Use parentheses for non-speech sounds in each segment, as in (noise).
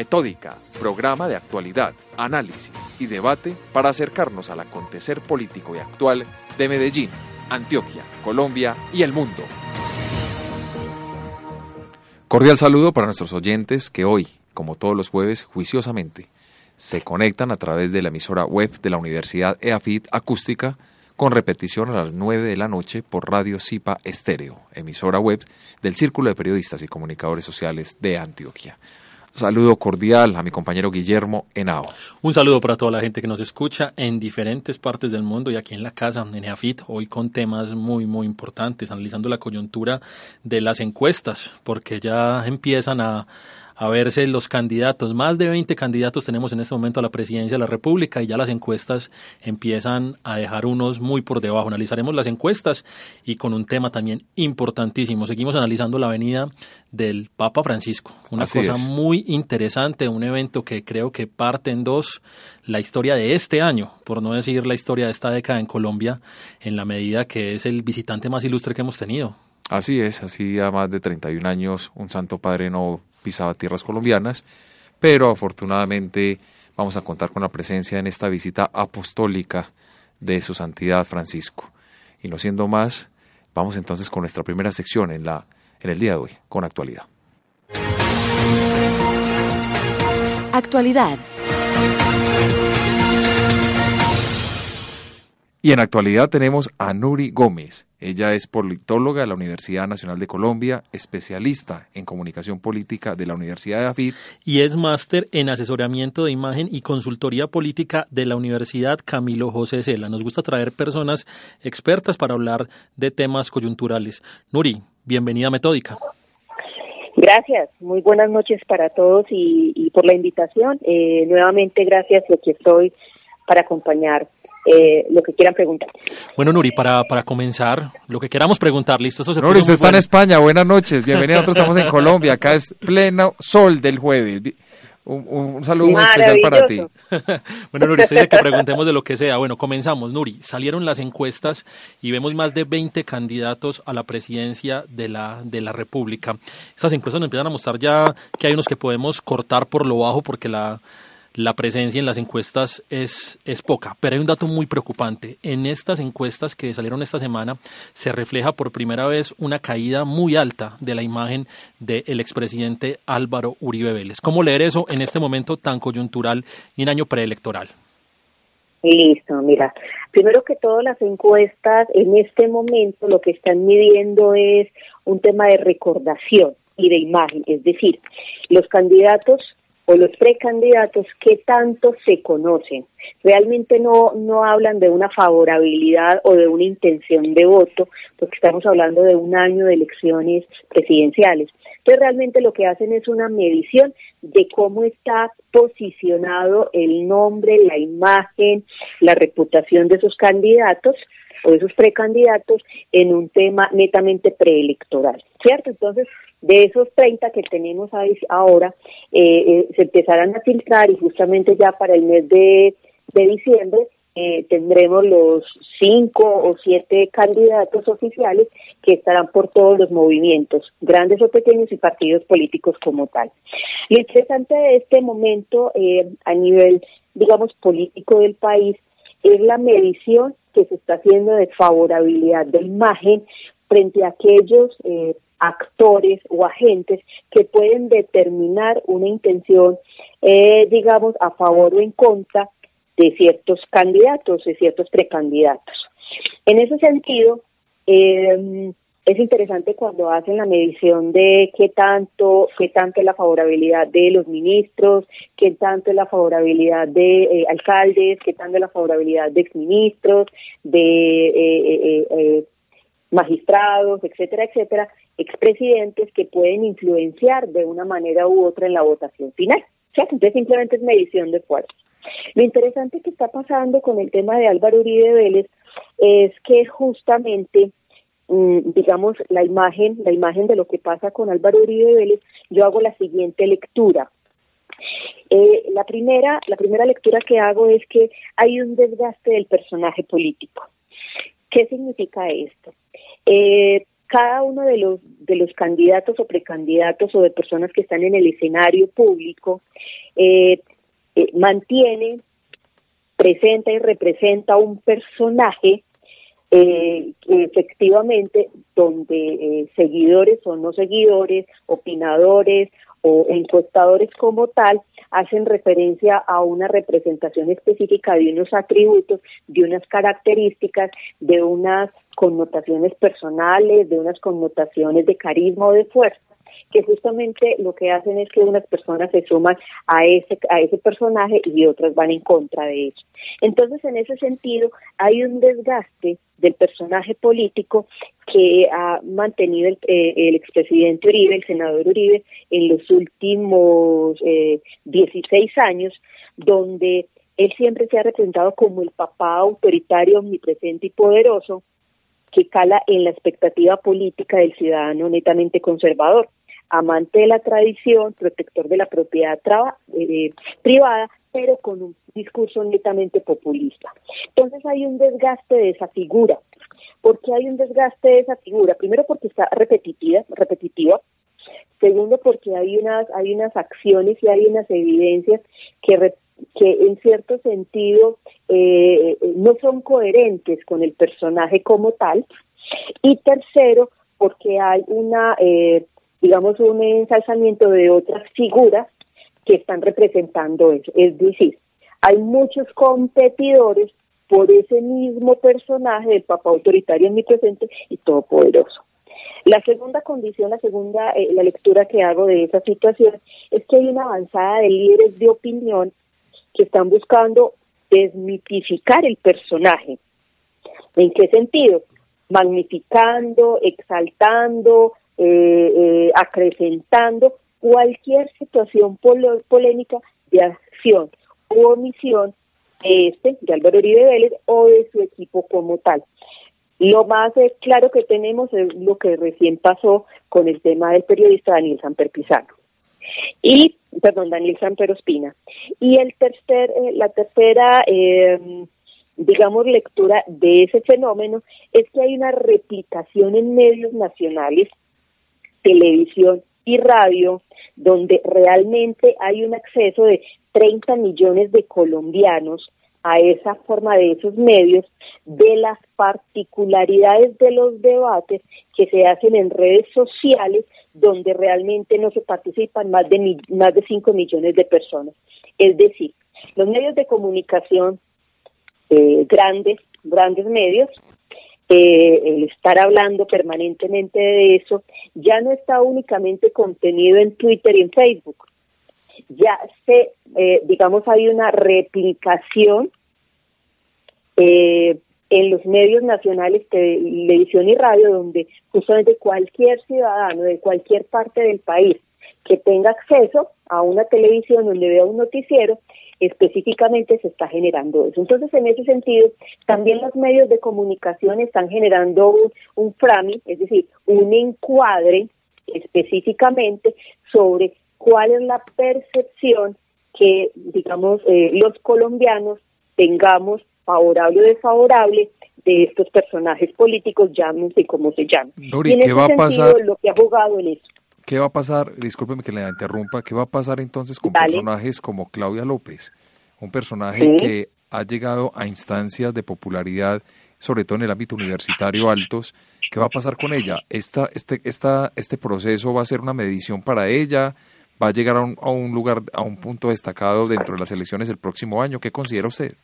Metódica, programa de actualidad, análisis y debate para acercarnos al acontecer político y actual de Medellín, Antioquia, Colombia y el mundo. Cordial saludo para nuestros oyentes que hoy, como todos los jueves, juiciosamente, se conectan a través de la emisora web de la Universidad EAFIT Acústica con repetición a las 9 de la noche por Radio Cipa Estéreo, emisora web del Círculo de Periodistas y Comunicadores Sociales de Antioquia. Saludo cordial a mi compañero Guillermo Henao. Un saludo para toda la gente que nos escucha en diferentes partes del mundo y aquí en la casa, en EAFIT, hoy con temas muy, muy importantes, analizando la coyuntura de las encuestas, porque ya empiezan a, a verse los candidatos. Más de 20 candidatos tenemos en este momento a la presidencia de la República y ya las encuestas empiezan a dejar unos muy por debajo. Analizaremos las encuestas y con un tema también importantísimo. Seguimos analizando la venida del Papa Francisco. Una cosa muy interesante, un evento que creo que parte en dos la historia de este año, por no decir la historia de esta década en Colombia, en la medida que es el visitante más ilustre que hemos tenido. Así es, así a más de 31 años un Santo Padre no pisaba tierras colombianas, pero afortunadamente vamos a contar con la presencia en esta visita apostólica de su santidad Francisco. Y no siendo más, vamos entonces con nuestra primera sección en, la, en el día de hoy, con actualidad. Actualidad. Y en actualidad tenemos a Nuri Gómez. Ella es politóloga de la Universidad Nacional de Colombia, especialista en comunicación política de la Universidad de AFID. Y es máster en asesoramiento de imagen y consultoría política de la Universidad Camilo José Cela. Nos gusta traer personas expertas para hablar de temas coyunturales. Nuri, bienvenida a Metódica. Gracias, muy buenas noches para todos y, por la invitación. Eh, nuevamente gracias, aquí estoy para acompañar eh, lo que quieran preguntar. Bueno, Nuri, para, para comenzar, lo que queramos preguntar, listo. Eso Nuri, usted está en España, buenas noches, bienvenido, nosotros estamos en (laughs) Colombia, acá es pleno sol del jueves. Un, saludo muy especial para ti. (laughs) bueno, Nuri, usted dice que preguntemos de lo que sea. Bueno, comenzamos. Nuri, salieron las encuestas y vemos más de 20 candidatos a la presidencia de la, de la República. Estas encuestas nos empiezan a mostrar ya que hay unos que podemos cortar por lo bajo porque la, la presencia en las encuestas es, es poca, pero hay un dato muy preocupante. En estas encuestas que salieron esta semana se refleja por primera vez una caída muy alta de la imagen del expresidente Álvaro Uribe Vélez. ¿Cómo leer eso en este momento tan coyuntural y en año preelectoral? Listo, mira, primero que todo las encuestas en este momento lo que están midiendo es un tema de recordación y de imagen, es decir, los candidatos o los precandidatos qué tanto se conocen. Realmente no, no hablan de una favorabilidad o de una intención de voto, porque estamos hablando de un año de elecciones presidenciales. Entonces realmente lo que hacen es una medición de cómo está posicionado el nombre, la imagen, la reputación de esos candidatos o de esos precandidatos en un tema netamente preelectoral, ¿cierto? Entonces, de esos 30 que tenemos ahora, eh, eh, se empezarán a filtrar y justamente ya para el mes de, diciembre eh, tendremos los cinco o siete candidatos oficiales que estarán por todos los movimientos, grandes o pequeños y partidos políticos como tal. Lo interesante de este momento a nivel, digamos, político del país es la medición que se está haciendo de favorabilidad de imagen frente a aquellos eh, actores o agentes que pueden determinar una intención, eh, digamos, a favor o en contra de ciertos candidatos, de ciertos precandidatos. En ese sentido, eh, es interesante cuando hacen la medición de qué tanto, qué tanto es la favorabilidad de los ministros, qué tanto es la favorabilidad de eh, alcaldes, qué tanto es la favorabilidad de exministros, de eh, eh, magistrados, etcétera, etcétera, expresidentes que pueden influenciar de una manera u otra en la votación final. Entonces simplemente es medición de fuerza. Lo interesante que está pasando con el tema de Álvaro Uribe Vélez es que justamente digamos, la imagen, la imagen de lo que pasa con Álvaro Uribe Vélez, yo hago la siguiente lectura. Eh, la primera, la primera lectura que hago es que hay un desgaste del personaje político. ¿Qué significa esto? Eh, cada uno de los de los candidatos o precandidatos o de personas que están en el escenario público eh, eh, mantiene, presenta y representa un personaje eh, efectivamente donde eh, seguidores o no seguidores, opinadores o encuestadores como tal hacen referencia a una representación específica de unos atributos, de unas características, de unas connotaciones personales, de unas connotaciones de carisma o de fuerza que justamente lo que hacen es que unas personas se suman a ese, a ese personaje y otras van en contra de eso. Entonces, en ese sentido, hay un desgaste del personaje político que ha mantenido el, eh, el expresidente Uribe, el senador Uribe, en los últimos eh, 16 años, donde él siempre se ha representado como el papá autoritario, omnipresente y poderoso, que cala en la expectativa política del ciudadano netamente conservador amante de la tradición, protector de la propiedad eh, privada, pero con un discurso netamente populista. Entonces hay un desgaste de esa figura. ¿Por qué hay un desgaste de esa figura? Primero porque está repetitiva, repetitiva. Segundo porque hay unas hay unas acciones y hay unas evidencias que que en cierto sentido eh, no son coherentes con el personaje como tal. Y tercero, porque hay una eh, digamos, un ensalzamiento de otras figuras que están representando eso. Es decir, hay muchos competidores por ese mismo personaje del papá autoritario en mi presente y todopoderoso. La segunda condición, la segunda, eh, la lectura que hago de esa situación es que hay una avanzada de líderes de opinión que están buscando desmitificar el personaje. ¿En qué sentido? Magnificando, exaltando, eh, eh, acrecentando cualquier situación polémica de acción u omisión de este, de Álvaro Uribe Vélez o de su equipo como tal. Lo más eh, claro que tenemos es lo que recién pasó con el tema del periodista Daniel Samper Pizarro. Y, perdón, Daniel Samper Ospina. Y el tercer, eh, la tercera, digamos, lectura de ese fenómeno es que hay una replicación en medios nacionales televisión y radio, donde realmente hay un acceso de 30 millones de colombianos a esa forma de esos medios, de las particularidades de los debates que se hacen en redes sociales, donde realmente no se participan más de, más de 5 millones de personas. Es decir, los medios de comunicación eh, grandes, grandes medios, eh, el estar hablando permanentemente de eso, ya no está únicamente contenido en Twitter y en Facebook. Ya se, eh, digamos, hay una replicación eh, en los medios nacionales, televisión y radio, donde justamente cualquier ciudadano de cualquier parte del país que tenga acceso a una televisión donde vea un noticiero, específicamente se está generando eso. Entonces, en ese sentido, también los medios de comunicación están generando un, un frame, es decir, un encuadre específicamente sobre cuál es la percepción que, digamos, eh, los colombianos tengamos favorable o desfavorable de estos personajes políticos, llámense como se llamen. y en ¿qué va a pasar? Lo que ha jugado en eso. ¿Qué va a pasar? Discúlpeme que le interrumpa. ¿Qué va a pasar entonces con personajes como Claudia López? Un personaje que ha llegado a instancias de popularidad, sobre todo en el ámbito universitario altos. ¿Qué va a pasar con ella? Esta, este, esta, ¿Este proceso va a ser una medición para ella? ¿Va a llegar a un, a un lugar, a un punto destacado dentro de las elecciones el próximo año? ¿Qué considera usted?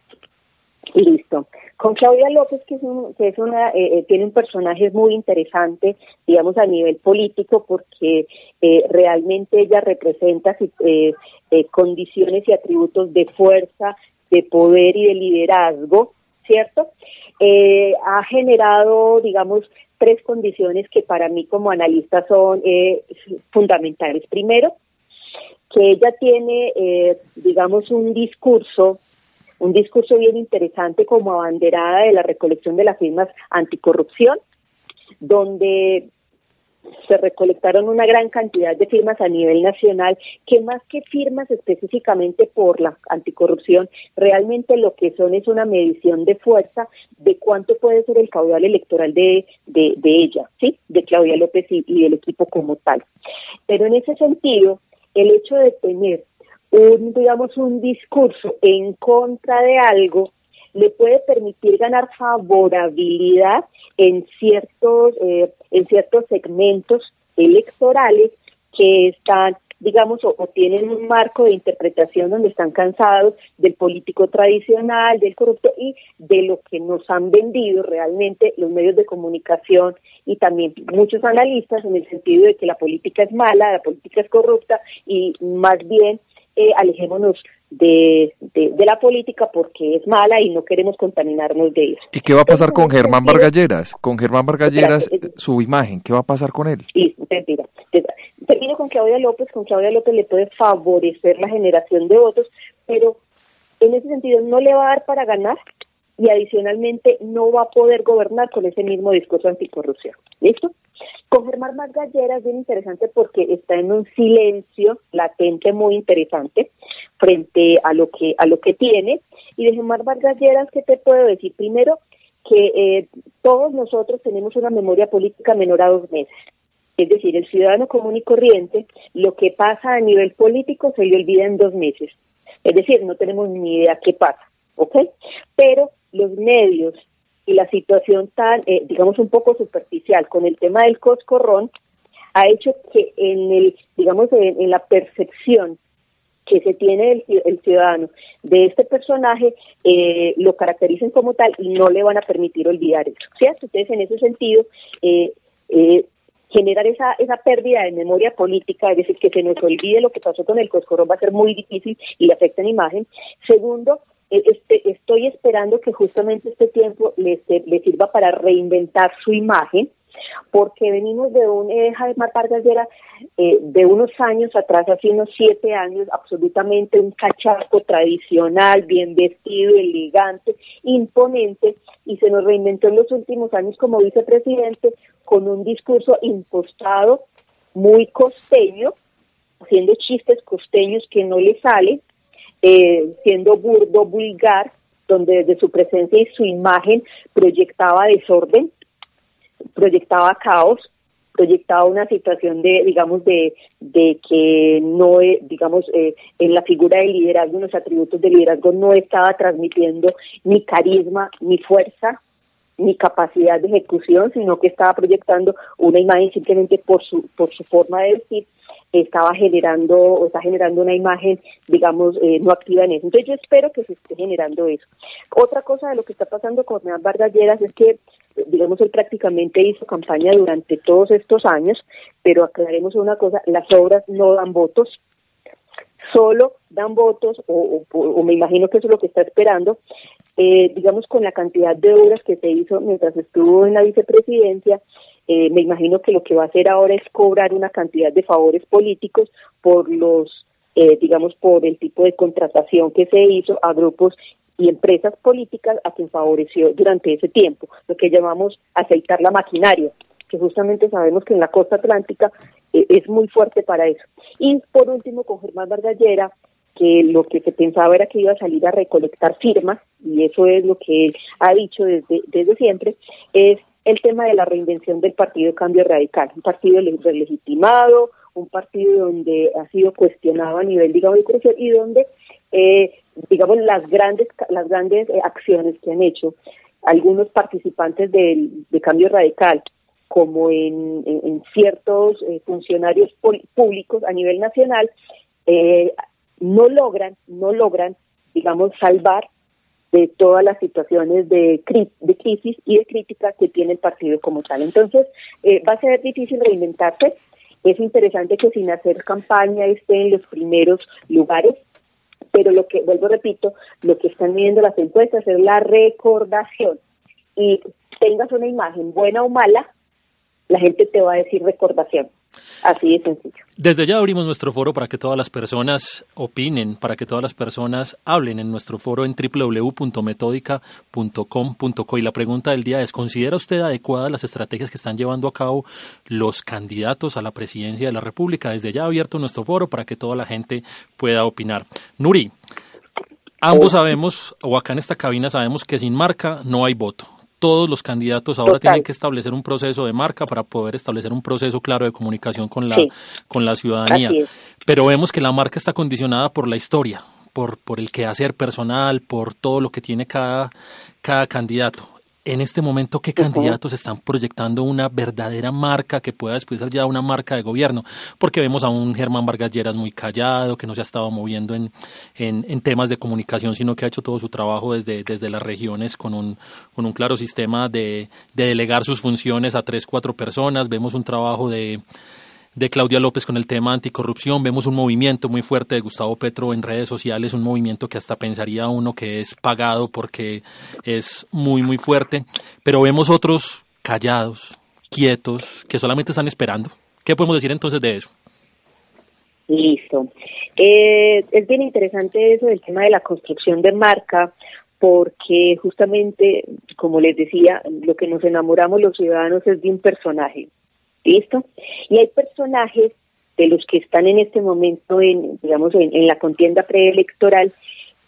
Listo. Con Claudia López, que es, que es una, eh, eh, tiene un personaje muy interesante, digamos, a nivel político, porque eh, realmente ella representa condiciones y atributos de fuerza, de poder y de liderazgo, ¿cierto? ha generado, digamos, tres condiciones que para mí como analista son fundamentales. Primero, que ella tiene, digamos, un discurso un discurso bien interesante como abanderada de la recolección de las firmas anticorrupción, donde se recolectaron una gran cantidad de firmas a nivel nacional, que más que firmas específicamente por la anticorrupción, realmente lo que son es una medición de fuerza de cuánto puede ser el caudal electoral de, de, ella, ¿sí? De Claudia López y, y del equipo como tal. Pero en ese sentido, el hecho de tener un, digamos, un discurso en contra de algo le puede permitir ganar favorabilidad en ciertos, eh, en ciertos segmentos electorales que están digamos, o, tienen un marco de interpretación donde están cansados del político tradicional, del corrupto y de lo que nos han vendido realmente los medios de comunicación y también muchos analistas en el sentido de que la política es mala, la política es corrupta y más bien eh, alejémonos de, de, la política porque es mala y no queremos contaminarnos de eso. ¿Y qué va a pasar con Germán Vargalleras? Con Germán Vargalleras, su imagen, ¿qué va a pasar con él? Sí, mentira. Termino con Claudia López, con Claudia López le puede favorecer la generación de votos, pero en ese sentido no le va a dar para ganar y adicionalmente no va a poder gobernar con ese mismo discurso anticorrupción. ¿Listo? Con Germán Gallera es bien interesante porque está en un silencio latente muy interesante frente a lo que a lo que tiene. Y de Germán Galleras qué te puedo decir primero que eh, todos nosotros tenemos una memoria política menor a dos meses. Es decir el ciudadano común y corriente lo que pasa a nivel político se le olvida en dos meses. Es decir no tenemos ni idea qué pasa ¿ok? pero los medios y la situación tan, eh, digamos, un poco superficial con el tema del coscorrón ha hecho que en el, digamos, en, la percepción que se tiene el, ciudadano de este personaje eh, lo caractericen como tal y no le van a permitir olvidar eso. ¿Cierto? Entonces, en ese sentido, eh, generar esa, esa pérdida de memoria política, es decir, que se nos olvide lo que pasó con el Coscorrón va a ser muy difícil y le afecta en imagen. Segundo, eh, este, estoy esperando que justamente este tiempo le, le sirva para reinventar su imagen, porque venimos de un eh, Jaime Vargas era eh, de unos años atrás, hace unos siete años, absolutamente un cachasco tradicional, bien vestido, elegante, imponente, y se nos reinventó en los últimos años como vicepresidente con un discurso impostado, muy costeño, haciendo chistes costeños que no le salen, eh, siendo burdo, vulgar, donde desde su presencia y su imagen proyectaba desorden, proyectaba caos, proyectaba una situación de, digamos, de, de que no, digamos, eh, en la figura de liderazgo, en los atributos de liderazgo no estaba transmitiendo ni carisma, ni fuerza, ni capacidad de ejecución, sino que estaba proyectando una imagen simplemente por su, por su forma de decir estaba generando o está generando una imagen, digamos, eh, no activa en eso. Entonces yo espero que se esté generando eso. Otra cosa de lo que está pasando con Hernán Vargas es que, digamos, él prácticamente hizo campaña durante todos estos años, pero aclaremos una cosa, las obras no dan votos, solo dan votos, o, o, me imagino que eso es lo que está esperando, eh, digamos, con la cantidad de obras que se hizo mientras estuvo en la vicepresidencia, eh, me imagino que lo que va a hacer ahora es cobrar una cantidad de favores políticos por los, eh, digamos, por el tipo de contratación que se hizo a grupos y empresas políticas a quien favoreció durante ese tiempo, lo que llamamos aceitar la maquinaria, que justamente sabemos que en la costa atlántica eh, es muy fuerte para eso. Y por último, con Germán Vargallera, que lo que se pensaba era que iba a salir a recolectar firmas, y eso es lo que él ha dicho desde, desde siempre, es el tema de la reinvención del Partido Cambio Radical, un partido legitimado, un partido donde ha sido cuestionado a nivel, digamos, corrupción y donde, eh, digamos, las grandes, las grandes eh, acciones que han hecho algunos participantes del, de Cambio Radical, como en, ciertos eh, funcionarios públicos a nivel nacional, no logran, no logran, digamos, salvar de todas las situaciones de, de crisis y de crítica que tiene el partido como tal. Entonces, eh, va a ser difícil reinventarse. Es interesante que sin hacer campaña esté en los primeros lugares, pero lo que, vuelvo repito, lo que están viendo las encuestas es la recordación. Y tengas una imagen buena o mala, la gente te va a decir recordación. Así de sencillo. Desde ya abrimos nuestro foro para que todas las personas opinen, para que todas las personas hablen en nuestro foro en www.metódica.com.co. Y la pregunta del día es, ¿considera usted adecuadas las estrategias que están llevando a cabo los candidatos a la presidencia de la República? Desde ya abierto nuestro foro para que toda la gente pueda opinar. Nuri, ambos sabemos, o acá en esta cabina sabemos que sin marca no hay voto todos los candidatos ahora tienen que establecer un proceso de marca para poder establecer un proceso claro de comunicación con la, con la ciudadanía. Pero vemos que la marca está condicionada por la historia, por, por el quehacer personal, por todo lo que tiene cada, cada candidato en este momento qué candidatos están proyectando una verdadera marca que pueda después ser ya una marca de gobierno, porque vemos a un Germán Vargas Lleras muy callado, que no se ha estado moviendo en, en, temas de comunicación, sino que ha hecho todo su trabajo desde, desde las regiones con un, con un claro sistema de, de delegar sus funciones a tres, cuatro personas, vemos un trabajo de de Claudia López con el tema anticorrupción. Vemos un movimiento muy fuerte de Gustavo Petro en redes sociales, un movimiento que hasta pensaría uno que es pagado porque es muy, muy fuerte. Pero vemos otros callados, quietos, que solamente están esperando. ¿Qué podemos decir entonces de eso? Listo. Eh, es bien interesante eso del tema de la construcción de marca, porque justamente, como les decía, lo que nos enamoramos los ciudadanos es de un personaje. ¿Listo? Y hay personajes de los que están en este momento en, digamos, en, la contienda preelectoral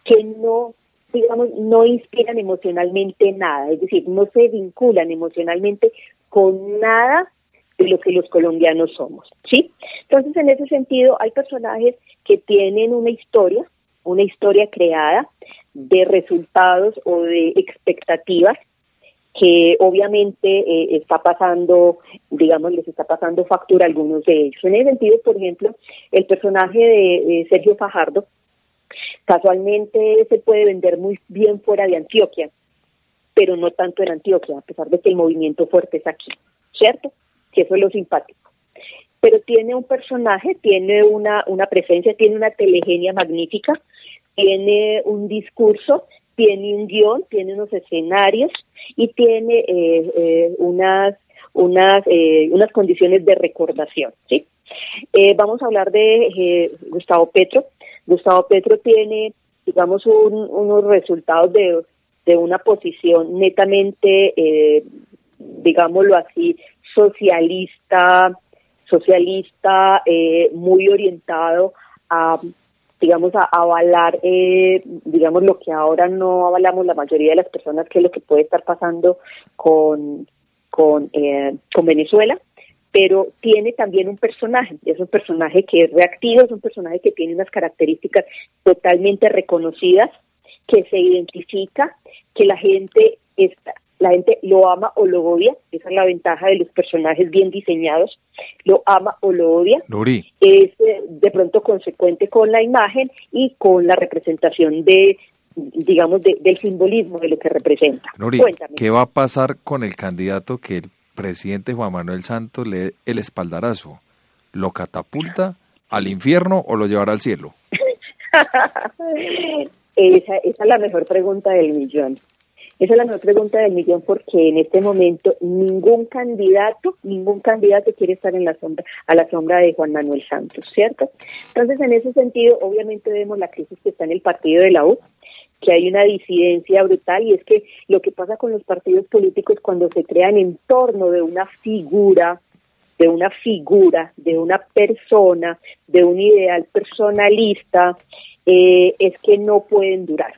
que no digamos, no inspiran emocionalmente nada, es decir, no se vinculan emocionalmente con nada de lo que los colombianos somos, ¿sí? Entonces, en ese sentido, hay personajes que tienen una historia, una historia creada de resultados o de expectativas que obviamente eh, está pasando, digamos, les está pasando factura a algunos de ellos. En ese sentido, por ejemplo, el personaje de Sergio Fajardo casualmente se puede vender muy bien fuera de Antioquia, pero no tanto en Antioquia, a pesar de que el movimiento fuerte es aquí, ¿cierto? Que eso es lo simpático. Pero tiene un personaje, tiene una, una presencia, tiene una telegenia magnífica, tiene un discurso, tiene un guion, tiene unos escenarios, y tiene eh, eh, unas unas eh, unas condiciones de recordación sí vamos a hablar de Gustavo Petro. Gustavo Petro tiene digamos unos resultados de, de una posición netamente digámoslo así socialista socialista muy orientado a digamos, a avalar, eh, digamos, lo que ahora no avalamos la mayoría de las personas, que es lo que puede estar pasando con, con, eh, con Venezuela, pero tiene también un personaje, es un personaje que es reactivo, es un personaje que tiene unas características totalmente reconocidas, que se identifica, que la gente está, la gente lo ama o lo odia, esa es la ventaja de los personajes bien diseñados, lo ama o lo odia, es eh, de pronto consecuente con la imagen y con la representación de digamos del simbolismo de lo que representa. Nuri, ¿qué va a pasar con el candidato que el presidente Juan Manuel Santos le dé el espaldarazo? ¿Lo catapulta al infierno o lo llevará al cielo? (laughs) esa, esa es la mejor pregunta del millón. Esa es la mejor pregunta del millón porque en este momento ningún candidato, ningún candidato quiere estar en la sombra, a la sombra de Juan Manuel Santos, ¿cierto? Entonces, en ese sentido, obviamente vemos la crisis que está en el partido de la U, que hay una disidencia brutal y es que lo que pasa con los partidos políticos cuando se crean en torno de una figura, de una figura, de una persona, de un ideal personalista, eh, es que no pueden durar.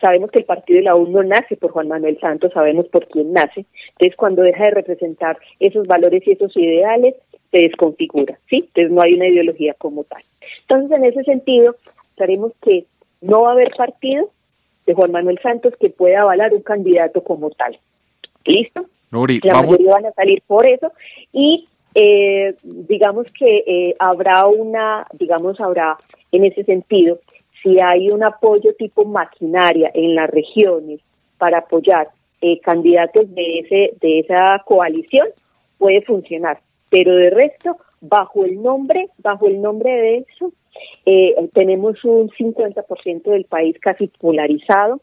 Sabemos que el partido de la U no nace por Juan Manuel Santos, sabemos por quién nace. Entonces, cuando deja de representar esos valores y esos ideales, se desconfigura, ¿sí? Entonces, no hay una ideología como tal. Entonces, en ese sentido, sabemos que no va a haber partido de Juan Manuel Santos que pueda avalar un candidato como tal. ¿Listo? la mayoría van a salir por eso y eh, digamos que eh, habrá una, digamos, habrá en ese sentido si hay un apoyo tipo maquinaria en las regiones para apoyar eh, candidatos de ese de esa coalición puede funcionar. Pero de resto bajo el nombre bajo el nombre de eso eh, tenemos un 50% del país casi polarizado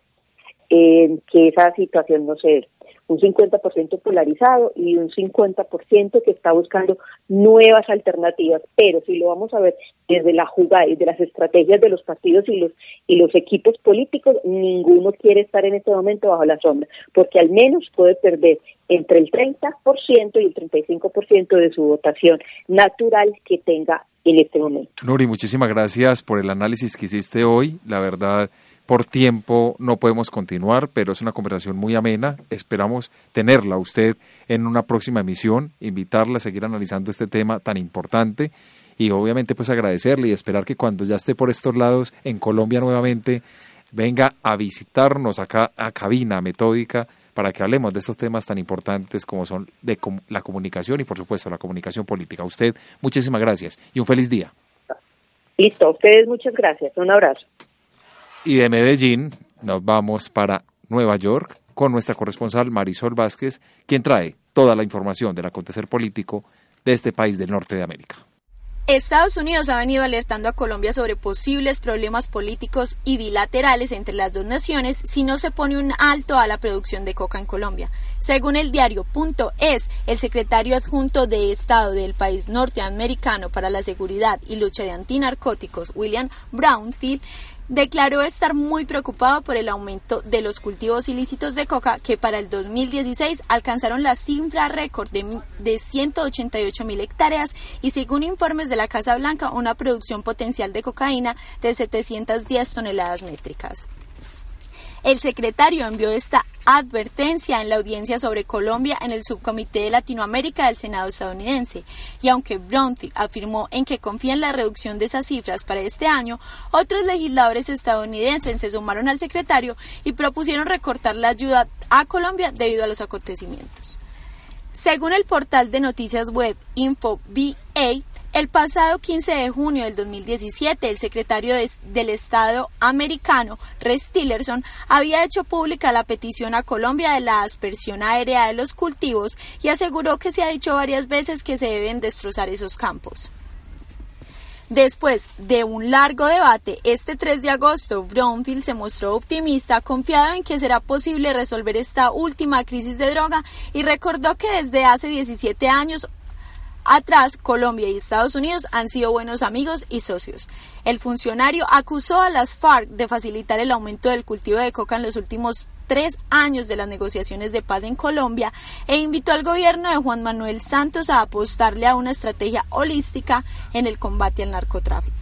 que esa situación no se un 50% polarizado y un 50% que está buscando nuevas alternativas. Pero si lo vamos a ver desde la jugada y de las estrategias de los partidos y los y los equipos políticos, ninguno quiere estar en este momento bajo la sombra, porque al menos puede perder entre el 30% y el 35% de su votación natural que tenga en este momento. Nuri, muchísimas gracias por el análisis que hiciste hoy. La verdad, por tiempo no podemos continuar, pero es una conversación muy amena. Esperamos tenerla usted en una próxima emisión, invitarla a seguir analizando este tema tan importante y obviamente pues agradecerle y esperar que cuando ya esté por estos lados en Colombia nuevamente venga a visitarnos acá a cabina metódica para que hablemos de estos temas tan importantes como son de la comunicación y por supuesto la comunicación política. Usted muchísimas gracias y un feliz día. Listo, ustedes muchas gracias. Un abrazo. Y de Medellín nos vamos para Nueva York con nuestra corresponsal Marisol Vázquez, quien trae toda la información del acontecer político de este país del norte de América. Estados Unidos ha venido alertando a Colombia sobre posibles problemas políticos y bilaterales entre las dos naciones si no se pone un alto a la producción de coca en Colombia. Según el diario Punto Es, el secretario adjunto de Estado del país norteamericano para la seguridad y lucha de antinarcóticos, William Brownfield, declaró estar muy preocupado por el aumento de los cultivos ilícitos de coca que para el 2016 alcanzaron la cifra récord de, de 188 mil hectáreas y según informes de la Casa Blanca una producción potencial de cocaína de 710 toneladas métricas. El secretario envió esta advertencia en la audiencia sobre Colombia en el subcomité de Latinoamérica del Senado estadounidense. Y aunque Bromfield afirmó en que confía en la reducción de esas cifras para este año, otros legisladores estadounidenses se sumaron al secretario y propusieron recortar la ayuda a Colombia debido a los acontecimientos. Según el portal de noticias web InfoBA, el pasado 15 de junio del 2017, el secretario del Estado americano, Rex Tillerson, había hecho pública la petición a Colombia de la aspersión aérea de los cultivos y aseguró que se ha dicho varias veces que se deben destrozar esos campos. Después de un largo debate, este 3 de agosto, Brownfield se mostró optimista, confiado en que será posible resolver esta última crisis de droga y recordó que desde hace 17 años Atrás, Colombia y Estados Unidos han sido buenos amigos y socios. El funcionario acusó a las FARC de facilitar el aumento del cultivo de coca en los últimos tres años de las negociaciones de paz en Colombia e invitó al gobierno de Juan Manuel Santos a apostarle a una estrategia holística en el combate al narcotráfico.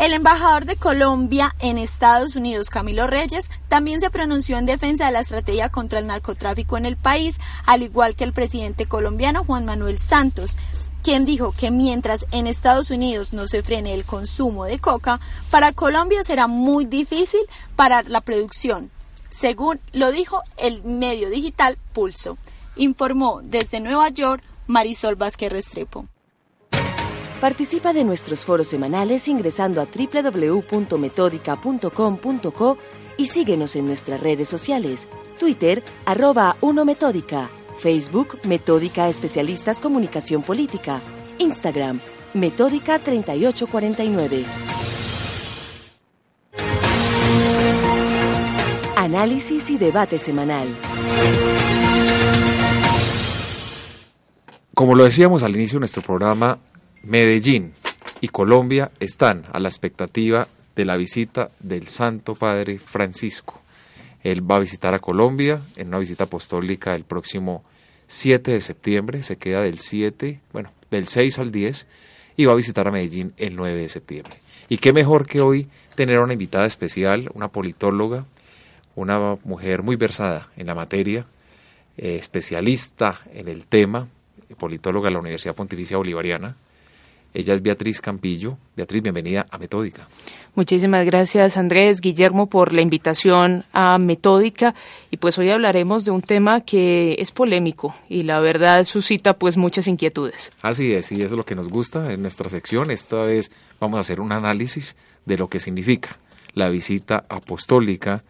El embajador de Colombia en Estados Unidos, Camilo Reyes, también se pronunció en defensa de la estrategia contra el narcotráfico en el país, al igual que el presidente colombiano Juan Manuel Santos, quien dijo que mientras en Estados Unidos no se frene el consumo de coca, para Colombia será muy difícil parar la producción, según lo dijo el medio digital Pulso. Informó desde Nueva York Marisol Vázquez Restrepo. Participa de nuestros foros semanales ingresando a www.metódica.com.co y síguenos en nuestras redes sociales, Twitter, arroba 1Metódica, Facebook, Metódica Especialistas Comunicación Política, Instagram, Metódica 3849. Análisis y debate semanal. Como lo decíamos al inicio de nuestro programa, Medellín y Colombia están a la expectativa de la visita del Santo Padre Francisco. Él va a visitar a Colombia en una visita apostólica el próximo 7 de septiembre, se queda del 7, bueno, del 6 al 10 y va a visitar a Medellín el 9 de septiembre. Y qué mejor que hoy tener una invitada especial, una politóloga, una mujer muy versada en la materia, eh, especialista en el tema, politóloga de la Universidad Pontificia Bolivariana, ella es Beatriz Campillo. Beatriz, bienvenida a Metódica. Muchísimas gracias Andrés, Guillermo, por la invitación a Metódica. Y pues hoy hablaremos de un tema que es polémico y la verdad suscita pues muchas inquietudes. Así es, y eso es lo que nos gusta en nuestra sección. Esta vez vamos a hacer un análisis de lo que significa la visita apostólica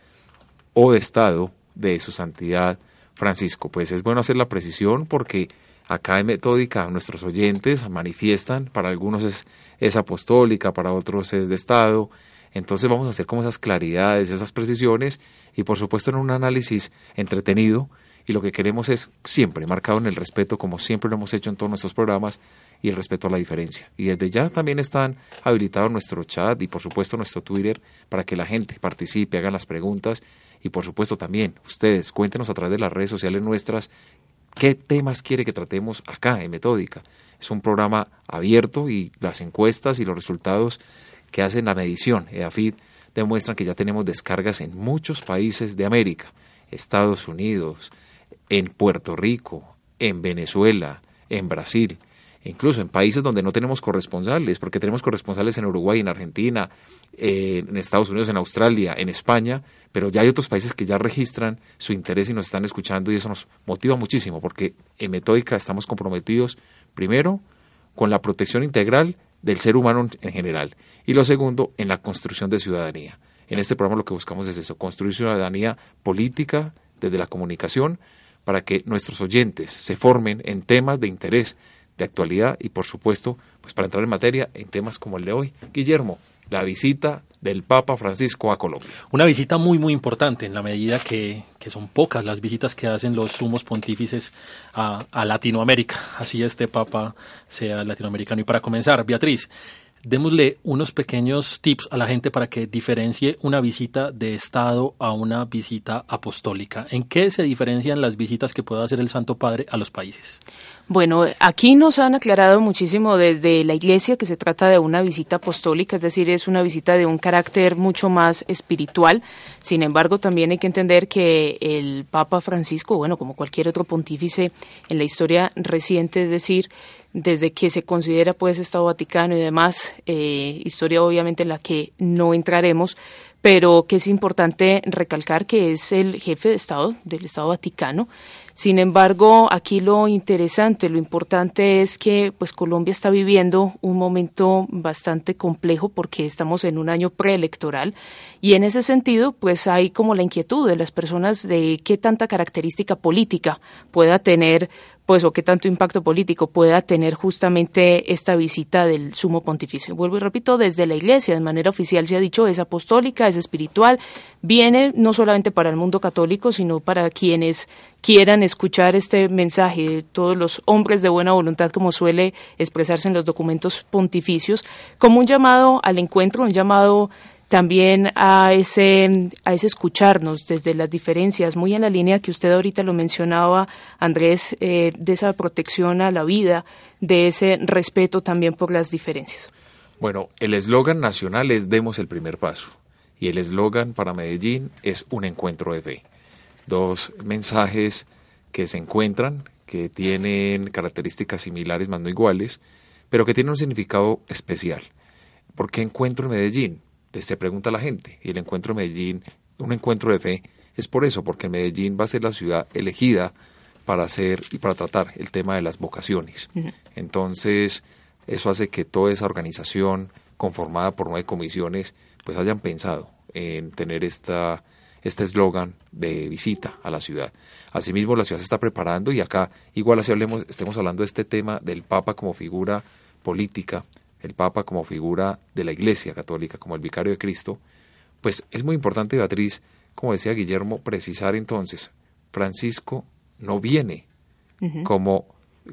o de Estado de su santidad Francisco. Pues es bueno hacer la precisión porque acá en Metódica nuestros oyentes manifiestan, para algunos es, es apostólica, para otros es de Estado, entonces vamos a hacer como esas claridades, esas precisiones y por supuesto en un análisis entretenido. Y lo que queremos es siempre marcado en el respeto, como siempre lo hemos hecho en todos nuestros programas, y el respeto a la diferencia. Y desde ya también están habilitados nuestro chat y por supuesto nuestro Twitter para que la gente participe, hagan las preguntas. Y por supuesto también ustedes cuéntenos a través de las redes sociales nuestras qué temas quiere que tratemos acá en Metódica. Es un programa abierto y las encuestas y los resultados que hacen la medición EAFID demuestran que ya tenemos descargas en muchos países de América, Estados Unidos, en Puerto Rico, en Venezuela, en Brasil, incluso en países donde no tenemos corresponsales, porque tenemos corresponsales en Uruguay, en Argentina, en Estados Unidos, en Australia, en España, pero ya hay otros países que ya registran su interés y nos están escuchando y eso nos motiva muchísimo, porque en Metódica estamos comprometidos, primero, con la protección integral del ser humano en general y lo segundo, en la construcción de ciudadanía. En este programa lo que buscamos es eso, construir ciudadanía política desde la comunicación, para que nuestros oyentes se formen en temas de interés, de actualidad y por supuesto, pues para entrar en materia en temas como el de hoy. Guillermo, la visita del Papa Francisco a Colombia. Una visita muy, muy importante en la medida que, son pocas las visitas que hacen los sumos pontífices a, a Latinoamérica. Así este Papa sea latinoamericano. Y para comenzar, Beatriz, démosle unos pequeños tips a la gente para que diferencie una visita de Estado a una visita apostólica. ¿En qué se diferencian las visitas que pueda hacer el Santo Padre a los países? Bueno, aquí nos han aclarado muchísimo desde la Iglesia que se trata de una visita apostólica, es decir, es una visita de un carácter mucho más espiritual. Sin embargo, también hay que entender que el Papa Francisco, bueno, como cualquier otro pontífice en la historia reciente, es decir, desde que se considera pues Estado Vaticano y demás, eh, historia obviamente en la que no entraremos, pero que es importante recalcar que es el jefe de Estado del Estado Vaticano. Sin embargo, aquí lo interesante, lo importante es que pues Colombia está viviendo un momento bastante complejo porque estamos en un año preelectoral y en ese sentido pues hay como la inquietud de las personas de qué tanta característica política pueda tener pues o qué tanto impacto político pueda tener justamente esta visita del sumo pontificio. Vuelvo y repito, desde la Iglesia, de manera oficial se ha dicho, es apostólica, es espiritual, viene no solamente para el mundo católico, sino para quienes quieran escuchar este mensaje de todos los hombres de buena voluntad, como suele expresarse en los documentos pontificios, como un llamado al encuentro, un llamado también a ese, a ese escucharnos desde las diferencias, muy en la línea que usted ahorita lo mencionaba, Andrés, eh, de esa protección a la vida, de ese respeto también por las diferencias. Bueno, el eslogan nacional es Demos el primer paso y el eslogan para Medellín es un encuentro de fe. Dos mensajes que se encuentran, que tienen características similares, más no iguales, pero que tienen un significado especial. ¿Por qué encuentro en Medellín? Se pregunta la gente. Y el encuentro de Medellín, un encuentro de fe, es por eso, porque Medellín va a ser la ciudad elegida para hacer y para tratar el tema de las vocaciones. Entonces, eso hace que toda esa organización conformada por nueve comisiones, pues hayan pensado en tener esta este eslogan de visita a la ciudad. Asimismo, la ciudad se está preparando y acá, igual así hablemos, estemos hablando de este tema del Papa como figura política, el Papa como figura de la Iglesia Católica, como el vicario de Cristo, pues es muy importante, Beatriz, como decía Guillermo, precisar entonces, Francisco no viene como,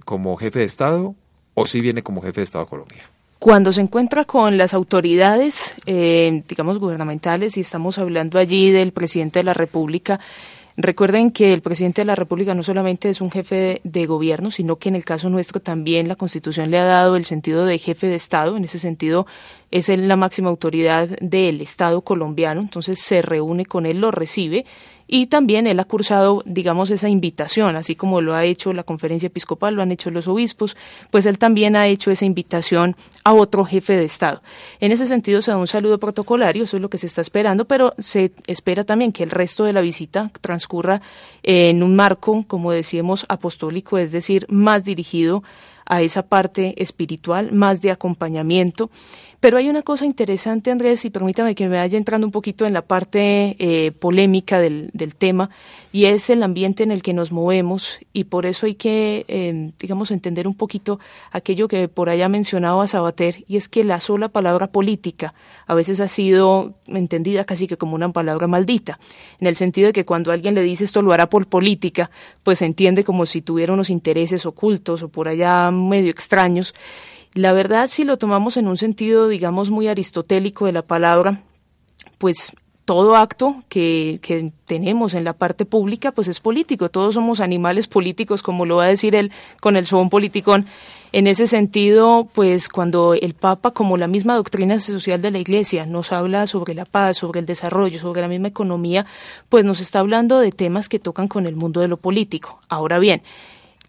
como jefe de Estado o sí viene como jefe de Estado de Colombia. Cuando se encuentra con las autoridades, eh, digamos, gubernamentales, y estamos hablando allí del presidente de la República, Recuerden que el presidente de la República no solamente es un jefe de, gobierno, sino que en el caso nuestro también la Constitución le ha dado el sentido de jefe de Estado. En ese sentido, es la máxima autoridad del Estado colombiano. Entonces se reúne con él, lo recibe y también él ha cursado, digamos, esa invitación, así como lo ha hecho la conferencia episcopal, lo han hecho los obispos, pues él también ha hecho esa invitación a otro jefe de Estado. En ese sentido se da un saludo protocolario, eso es lo que se está esperando, pero se espera también que el resto de la visita transcurra en un marco, como decíamos, apostólico, es decir, más dirigido a esa parte espiritual, más de acompañamiento Pero hay una cosa interesante, Andrés, y permítame que me vaya entrando un poquito en la parte eh, polémica del, del, tema, y es el ambiente en el que nos movemos, y por eso hay que, eh, digamos, entender un poquito aquello que por allá mencionaba Sabater, y es que la sola palabra política a veces ha sido entendida casi que como una palabra maldita, en el sentido de que cuando alguien le dice esto lo hará por política, pues se entiende como si tuviera unos intereses ocultos o por allá medio extraños, la verdad, si lo tomamos en un sentido, digamos, muy aristotélico de la palabra, pues todo acto que, que, tenemos en la parte pública, pues es político. Todos somos animales políticos, como lo va a decir él con el son politicón. En ese sentido, pues cuando el Papa, como la misma doctrina social de la Iglesia, nos habla sobre la paz, sobre el desarrollo, sobre la misma economía, pues nos está hablando de temas que tocan con el mundo de lo político. Ahora bien,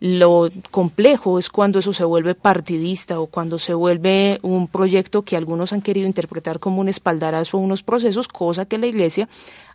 lo complejo es cuando eso se vuelve partidista o cuando se vuelve un proyecto que algunos han querido interpretar como un espaldarazo a unos procesos, cosa que la Iglesia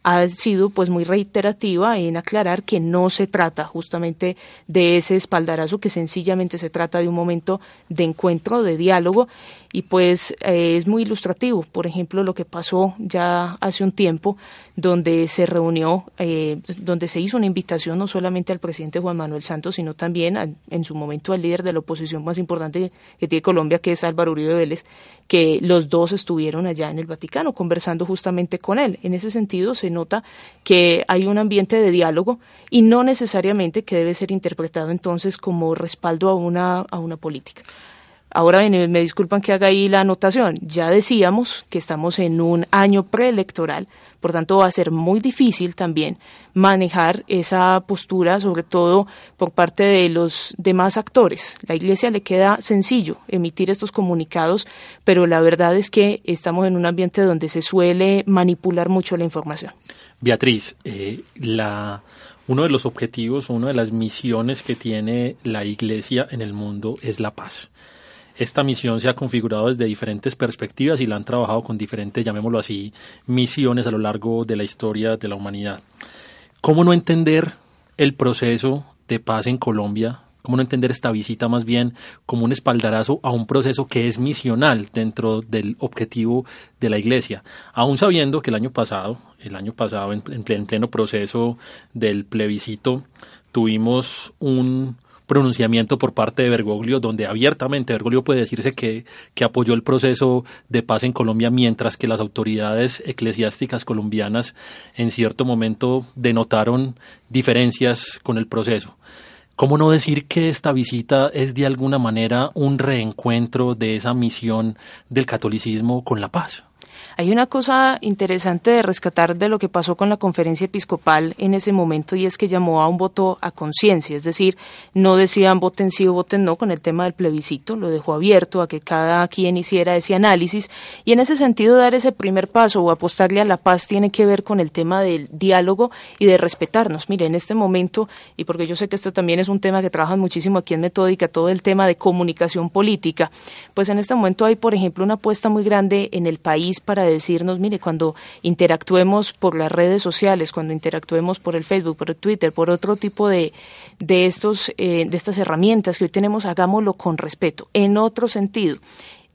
ha sido pues muy reiterativa en aclarar que no se trata justamente de ese espaldarazo, que sencillamente se trata de un momento de encuentro, de diálogo. Y pues eh, es muy ilustrativo, por ejemplo, lo que pasó ya hace un tiempo, donde se reunió, eh, donde se hizo una invitación no solamente al presidente Juan Manuel Santos, sino también en su momento al líder de la oposición más importante que tiene Colombia, que es Álvaro Uribe Vélez, que los dos estuvieron allá en el Vaticano conversando justamente con él. En ese sentido se nota que hay un ambiente de diálogo y no necesariamente que debe ser interpretado entonces como respaldo a una, a una política. Ahora me disculpan que haga ahí la anotación. Ya decíamos que estamos en un año preelectoral, por tanto va a ser muy difícil también manejar esa postura, sobre todo por parte de los demás actores. La Iglesia le queda sencillo emitir estos comunicados, pero la verdad es que estamos en un ambiente donde se suele manipular mucho la información. Beatriz, eh, la uno de los objetivos, una de las misiones que tiene la Iglesia en el mundo es la paz esta misión se ha configurado desde diferentes perspectivas y la han trabajado con diferentes, llamémoslo así, misiones a lo largo de la historia de la humanidad. ¿Cómo no entender el proceso de paz en Colombia? ¿Cómo no entender esta visita más bien como un espaldarazo a un proceso que es misional dentro del objetivo de la Iglesia? Aún sabiendo que el año pasado, el año pasado en, en pleno proceso del plebiscito, tuvimos un pronunciamiento por parte de Bergoglio, donde abiertamente Bergoglio puede decirse que, que apoyó el proceso de paz en Colombia, mientras que las autoridades eclesiásticas colombianas en cierto momento denotaron diferencias con el proceso. ¿Cómo no decir que esta visita es de alguna manera un reencuentro de esa misión del catolicismo con la paz? Hay una cosa interesante de rescatar de lo que pasó con la conferencia episcopal en ese momento y es que llamó a un voto a conciencia, es decir, no decían voten sí o voten no con el tema del plebiscito, lo dejó abierto a que cada quien hiciera ese análisis y en ese sentido dar ese primer paso o apostarle a la paz tiene que ver con el tema del diálogo y de respetarnos. Mire, en este momento, y porque yo sé que esto también es un tema que trabajan muchísimo aquí en Metódica, todo el tema de comunicación política, pues en este momento hay, por ejemplo, una apuesta muy grande en el país para decirnos, mire, cuando interactuemos por las redes sociales, cuando interactuemos por el Facebook, por el Twitter, por otro tipo de, de, estos, eh, de estas herramientas que hoy tenemos, hagámoslo con respeto. En otro sentido,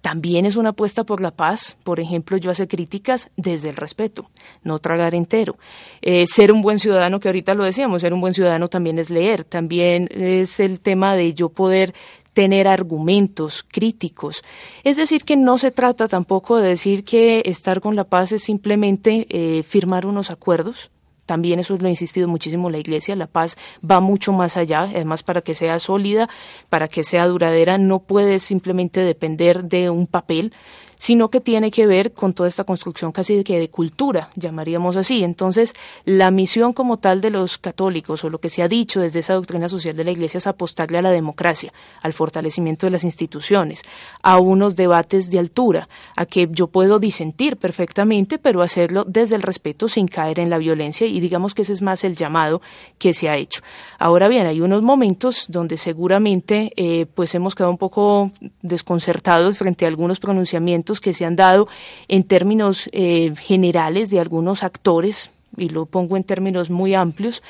también es una apuesta por la paz. Por ejemplo, yo hace críticas desde el respeto, no tragar entero. Eh, ser un buen ciudadano, que ahorita lo decíamos, ser un buen ciudadano también es leer, también es el tema de yo poder tener argumentos críticos. Es decir, que no se trata tampoco de decir que estar con la paz es simplemente eh, firmar unos acuerdos, también eso lo ha insistido muchísimo la Iglesia, la paz va mucho más allá, además para que sea sólida, para que sea duradera, no puede simplemente depender de un papel, sino que tiene que ver con toda esta construcción casi de, que de cultura, llamaríamos así. Entonces, la misión como tal de los católicos, o lo que se ha dicho desde esa doctrina social de la Iglesia, es apostarle a la democracia, al fortalecimiento de las instituciones, a unos debates de altura, a que yo puedo disentir perfectamente, pero hacerlo desde el respeto sin caer en la violencia, y digamos que ese es más el llamado que se ha hecho. Ahora bien, hay unos momentos donde seguramente eh, pues hemos quedado un poco desconcertados frente a algunos pronunciamientos que se han dado en términos eh, generales de algunos actores y lo pongo en términos muy amplios,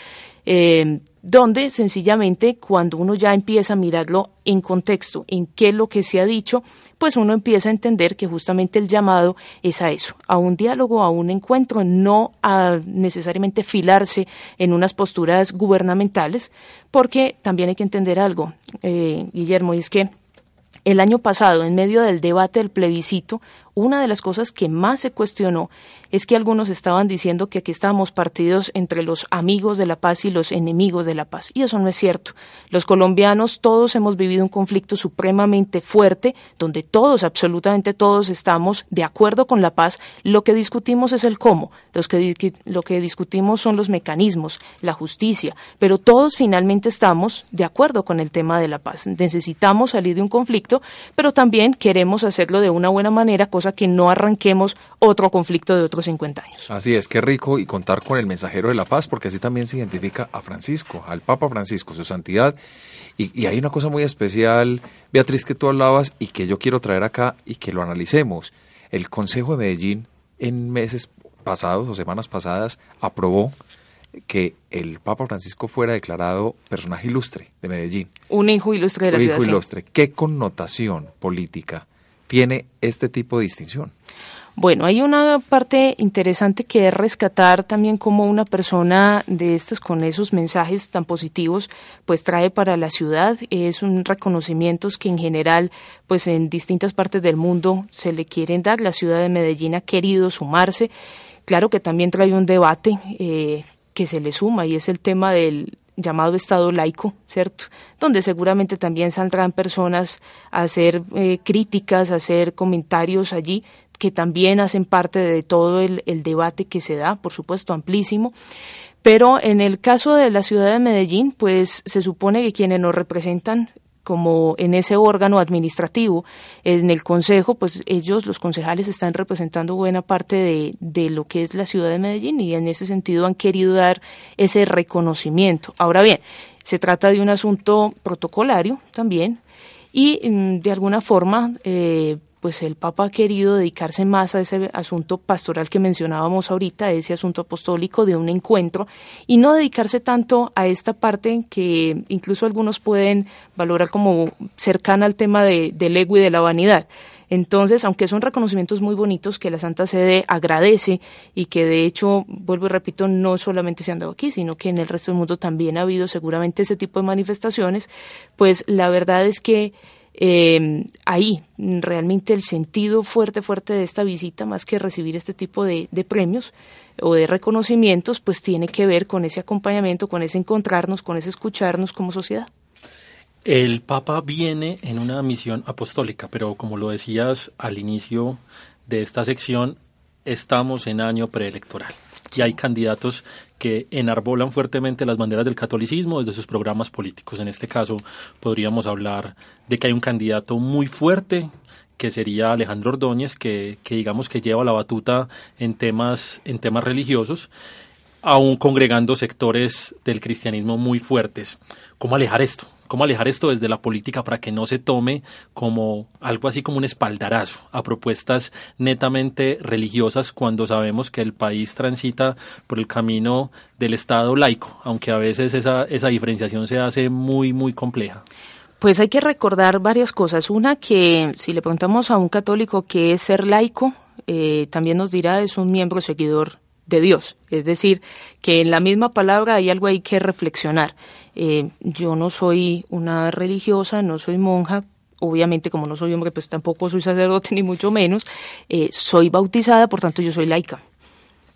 eh, donde sencillamente cuando uno ya empieza a mirarlo en contexto, en qué es lo que se ha dicho, pues uno empieza a entender que justamente el llamado es a eso, a un diálogo, a un encuentro, no a necesariamente filarse en unas posturas gubernamentales, porque también hay que entender algo, eh, Guillermo, y es que el año pasado, en medio del debate del plebiscito, una de las cosas que más se cuestionó es que algunos estaban diciendo que aquí estábamos partidos entre los amigos de la paz y los enemigos de la paz. Y eso no es cierto. Los colombianos todos hemos vivido un conflicto supremamente fuerte, donde todos, absolutamente todos, estamos de acuerdo con la paz. Lo que discutimos es el cómo. Lo que discutimos son los mecanismos, la justicia. Pero todos finalmente estamos de acuerdo con el tema de la paz. Necesitamos salir de un conflicto, pero también queremos hacerlo de una buena manera, cosa que no arranquemos otro conflicto de otros 50 años. Así es, qué rico y contar con el mensajero de la paz, porque así también se identifica a Francisco, al Papa Francisco, su santidad. Y, hay una cosa muy especial, Beatriz, que tú hablabas y que yo quiero traer acá y que lo analicemos. El Consejo de Medellín en meses pasados o semanas pasadas aprobó que el Papa Francisco fuera declarado personaje ilustre de Medellín. Un hijo ilustre de la Un ciudad. hijo ilustre. ¿Qué connotación política tiene este tipo de distinción? Bueno, hay una parte interesante que es rescatar también cómo una persona de estas con esos mensajes tan positivos pues trae para la ciudad es un reconocimiento que en general pues en distintas partes del mundo se le quieren dar. La ciudad de Medellín ha querido sumarse. Claro que también trae un debate eh, que se le suma y es el tema del llamado Estado laico, ¿cierto? Donde seguramente también saldrán personas a hacer eh, críticas, a hacer comentarios allí, que también hacen parte de todo el, el debate que se da, por supuesto, amplísimo. Pero en el caso de la ciudad de Medellín, pues se supone que quienes nos representan como en ese órgano administrativo, en el Consejo, pues ellos, los concejales, están representando buena parte de, de, lo que es la ciudad de Medellín y en ese sentido han querido dar ese reconocimiento. Ahora bien, se trata de un asunto protocolario también y mm, de alguna forma eh, pues el Papa ha querido dedicarse más a ese asunto pastoral que mencionábamos ahorita, a ese asunto apostólico de un encuentro, y no dedicarse tanto a esta parte que incluso algunos pueden valorar como cercana al tema de, del ego y de la vanidad. Entonces, aunque son reconocimientos muy bonitos que la Santa Sede agradece y que de hecho, vuelvo y repito, no solamente se han dado aquí, sino que en el resto del mundo también ha habido seguramente ese tipo de manifestaciones, pues la verdad es que eh, ahí realmente el sentido fuerte, fuerte de esta visita, más que recibir este tipo de, de, premios o de reconocimientos, pues tiene que ver con ese acompañamiento, con ese encontrarnos, con ese escucharnos como sociedad. El Papa viene en una misión apostólica, pero como lo decías al inicio de esta sección, estamos en año preelectoral y hay candidatos que enarbolan fuertemente las banderas del catolicismo desde sus programas políticos. En este caso podríamos hablar de que hay un candidato muy fuerte que sería Alejandro Ordóñez, que, que digamos que lleva la batuta en temas, en temas religiosos, aún congregando sectores del cristianismo muy fuertes. ¿Cómo alejar esto? Cómo alejar esto desde la política para que no se tome como algo así como un espaldarazo a propuestas netamente religiosas cuando sabemos que el país transita por el camino del Estado laico, aunque a veces esa, esa diferenciación se hace muy, muy compleja. Pues hay que recordar varias cosas. Una que si le preguntamos a un católico qué es ser laico, eh, también nos dirá es un miembro seguidor de Dios. Es decir, que en la misma palabra hay algo ahí que reflexionar. Eh, yo no soy una religiosa, no soy monja, obviamente como no soy hombre, pues tampoco soy sacerdote (laughs) ni mucho menos, eh, soy bautizada, por tanto yo soy laica.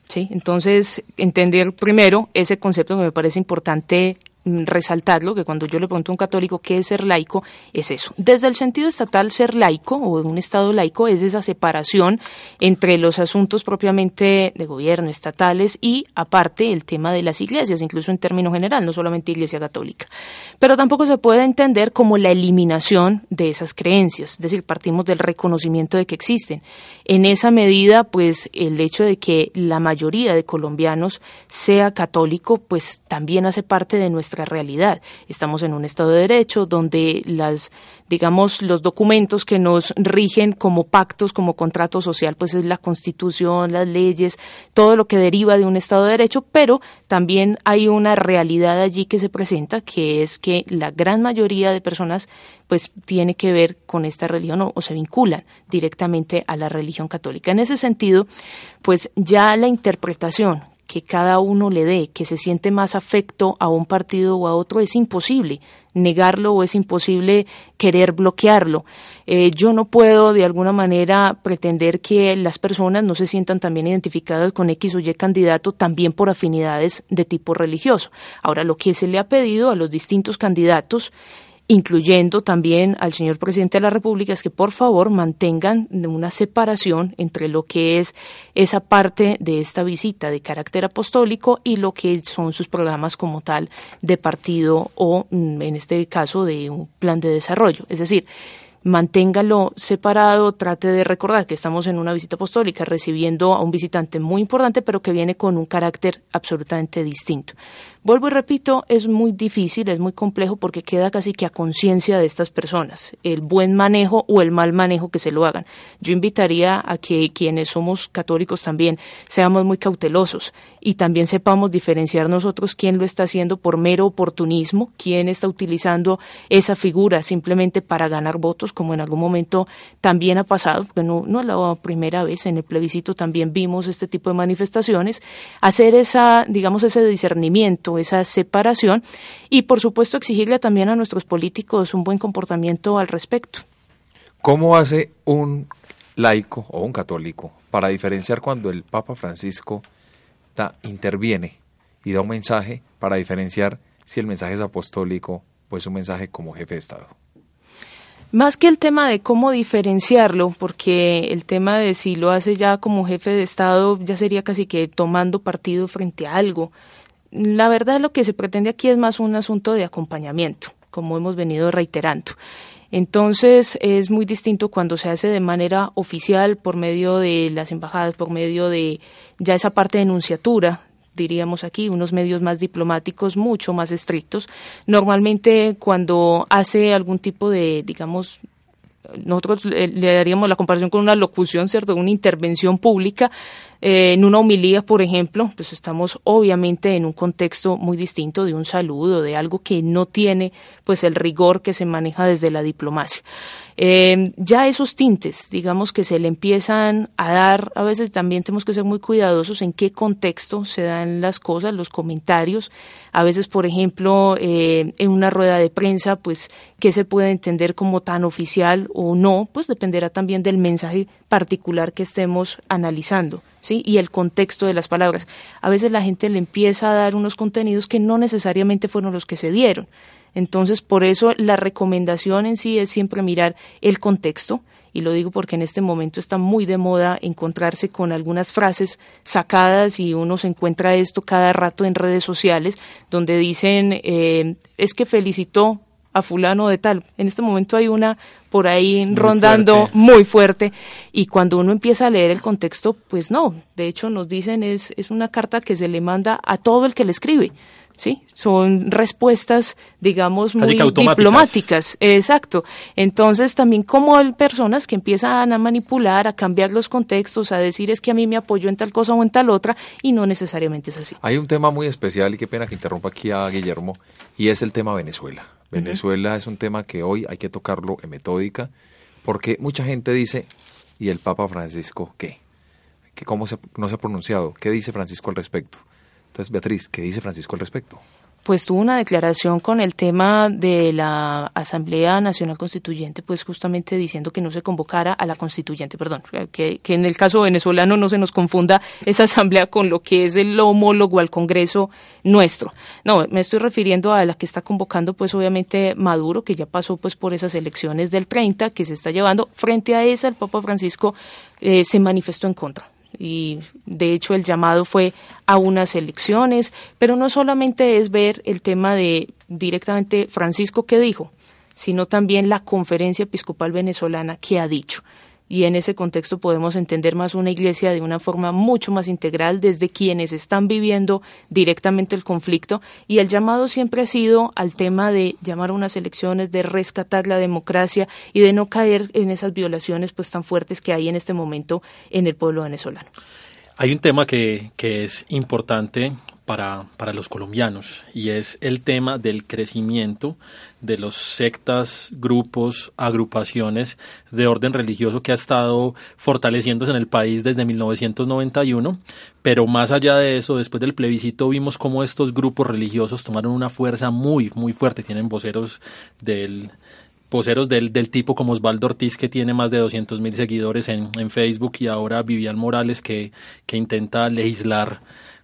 ¿Sí? Entonces, entender primero ese concepto que me parece importante resaltarlo, que cuando yo le pregunto a un católico qué es ser laico, es eso. Desde el sentido estatal, ser laico o un Estado laico es esa separación entre los asuntos propiamente de gobierno, estatales y aparte el tema de las iglesias, incluso en términos general, no solamente iglesia católica. Pero tampoco se puede entender como la eliminación de esas creencias, es decir, partimos del reconocimiento de que existen. En esa medida, pues el hecho de que la mayoría de colombianos sea católico, pues también hace parte de nuestra nuestra realidad. Estamos en un Estado de Derecho donde las, digamos, los documentos que nos rigen como pactos, como contrato social, pues es la Constitución, las leyes, todo lo que deriva de un Estado de Derecho, pero también hay una realidad allí que se presenta, que es que la gran mayoría de personas pues tiene que ver con esta religión o, se vinculan directamente a la religión católica. En ese sentido, pues ya la interpretación que cada uno le dé, que se siente más afecto a un partido o a otro, es imposible negarlo o es imposible querer bloquearlo. Eh, yo no puedo de alguna manera pretender que las personas no se sientan también identificadas con X o Y candidato también por afinidades de tipo religioso. Ahora, lo que se le ha pedido a los distintos candidatos incluyendo también al señor presidente de la República, es que por favor mantengan una separación entre lo que es esa parte de esta visita de carácter apostólico y lo que son sus programas como tal de partido o, mm, en este caso, de un plan de desarrollo. Es decir, manténgalo separado, trate de recordar que estamos en una visita apostólica recibiendo a un visitante muy importante, pero que viene con un carácter absolutamente distinto. Vuelvo y repito, es muy difícil, es muy complejo porque queda casi que a conciencia de estas personas, el buen manejo o el mal manejo que se lo hagan. Yo invitaría a que quienes somos católicos también seamos muy cautelosos y también sepamos diferenciar nosotros quién lo está haciendo por mero oportunismo, quién está utilizando esa figura simplemente para ganar votos, como en algún momento también ha pasado, no, no es la primera vez, en el plebiscito también vimos este tipo de manifestaciones, hacer esa, digamos, ese discernimiento esa separación y, por supuesto, exigirle también a nuestros políticos un buen comportamiento al respecto. ¿Cómo hace un laico o un católico para diferenciar cuando el Papa Francisco interviene y da un mensaje para diferenciar si el mensaje es apostólico o es un mensaje como jefe de Estado? Más que el tema de cómo diferenciarlo, porque el tema de si lo hace ya como jefe de Estado ya sería casi que tomando partido frente a algo la verdad lo que se pretende aquí es más un asunto de acompañamiento, como hemos venido reiterando. Entonces es muy distinto cuando se hace de manera oficial por medio de las embajadas, por medio de ya esa parte de enunciatura, diríamos aquí, unos medios más diplomáticos mucho más estrictos. Normalmente cuando hace algún tipo de, digamos, nosotros le, daríamos la comparación con una locución, ¿cierto? Una intervención pública. Eh, en una homilía, por ejemplo, pues estamos obviamente en un contexto muy distinto de un saludo, de algo que no tiene pues el rigor que se maneja desde la diplomacia. Eh, ya esos tintes, digamos que se le empiezan a dar, a veces también tenemos que ser muy cuidadosos en qué contexto se dan las cosas, los comentarios. A veces, por ejemplo, eh, en una rueda de prensa, pues, qué se puede entender como tan oficial o no, pues dependerá también del mensaje particular que estemos analizando. ¿Sí? y el contexto de las palabras. A veces la gente le empieza a dar unos contenidos que no necesariamente fueron los que se dieron. Entonces, por eso la recomendación en sí es siempre mirar el contexto, y lo digo porque en este momento está muy de moda encontrarse con algunas frases sacadas y uno se encuentra esto cada rato en redes sociales donde dicen eh, es que felicitó a fulano de tal. En este momento hay una por ahí rondando muy fuerte y cuando uno empieza a leer el contexto, pues no, de hecho nos dicen es, es una carta que se le manda a todo el que le escribe. ¿sí? Son respuestas, digamos, muy diplomáticas. Exacto. Entonces, también como hay personas que empiezan a manipular, a cambiar los contextos, a decir es que a mí me apoyó en tal cosa o en tal otra, y no necesariamente es así. Hay un tema muy especial, y qué pena que interrumpa aquí a Guillermo, y es el tema Venezuela. Venezuela es un tema que hoy hay que tocarlo en metódica, porque mucha gente dice, ¿y el Papa Francisco qué? ¿Que ¿Cómo se, no se ha pronunciado? ¿Qué dice Francisco al respecto? Entonces, Beatriz, ¿qué dice Francisco al respecto? Pues tuvo una declaración con el tema de la Asamblea Nacional Constituyente, pues justamente diciendo que no se convocara a la constituyente, perdón, que, en el caso venezolano no se nos confunda esa asamblea con lo que es el homólogo al Congreso nuestro. No, me estoy refiriendo a la que está convocando, pues obviamente Maduro, que ya pasó pues por esas elecciones del 30 que se está llevando. Frente a esa, el Papa Francisco eh, se manifestó en contra y de hecho el llamado fue a unas elecciones, pero no solamente es ver el tema de directamente Francisco que dijo, sino también la conferencia episcopal venezolana que ha dicho. Y en ese contexto podemos entender más una iglesia de una forma mucho más integral desde quienes están viviendo directamente el conflicto y el llamado siempre ha sido al tema de llamar a unas elecciones, de rescatar la democracia y de no caer en esas violaciones pues tan fuertes que hay en este momento en el pueblo venezolano. Hay un tema que, que es importante para, para, los colombianos y es el tema del crecimiento de los sectas, grupos, agrupaciones de orden religioso que ha estado fortaleciéndose en el país desde 1991, pero más allá de eso, después del plebiscito vimos cómo estos grupos religiosos tomaron una fuerza muy, muy fuerte, tienen voceros del voceros del, del tipo como Osvaldo Ortiz, que tiene más de 200 mil seguidores en, en, Facebook, y ahora Vivian Morales, que, que intenta legislar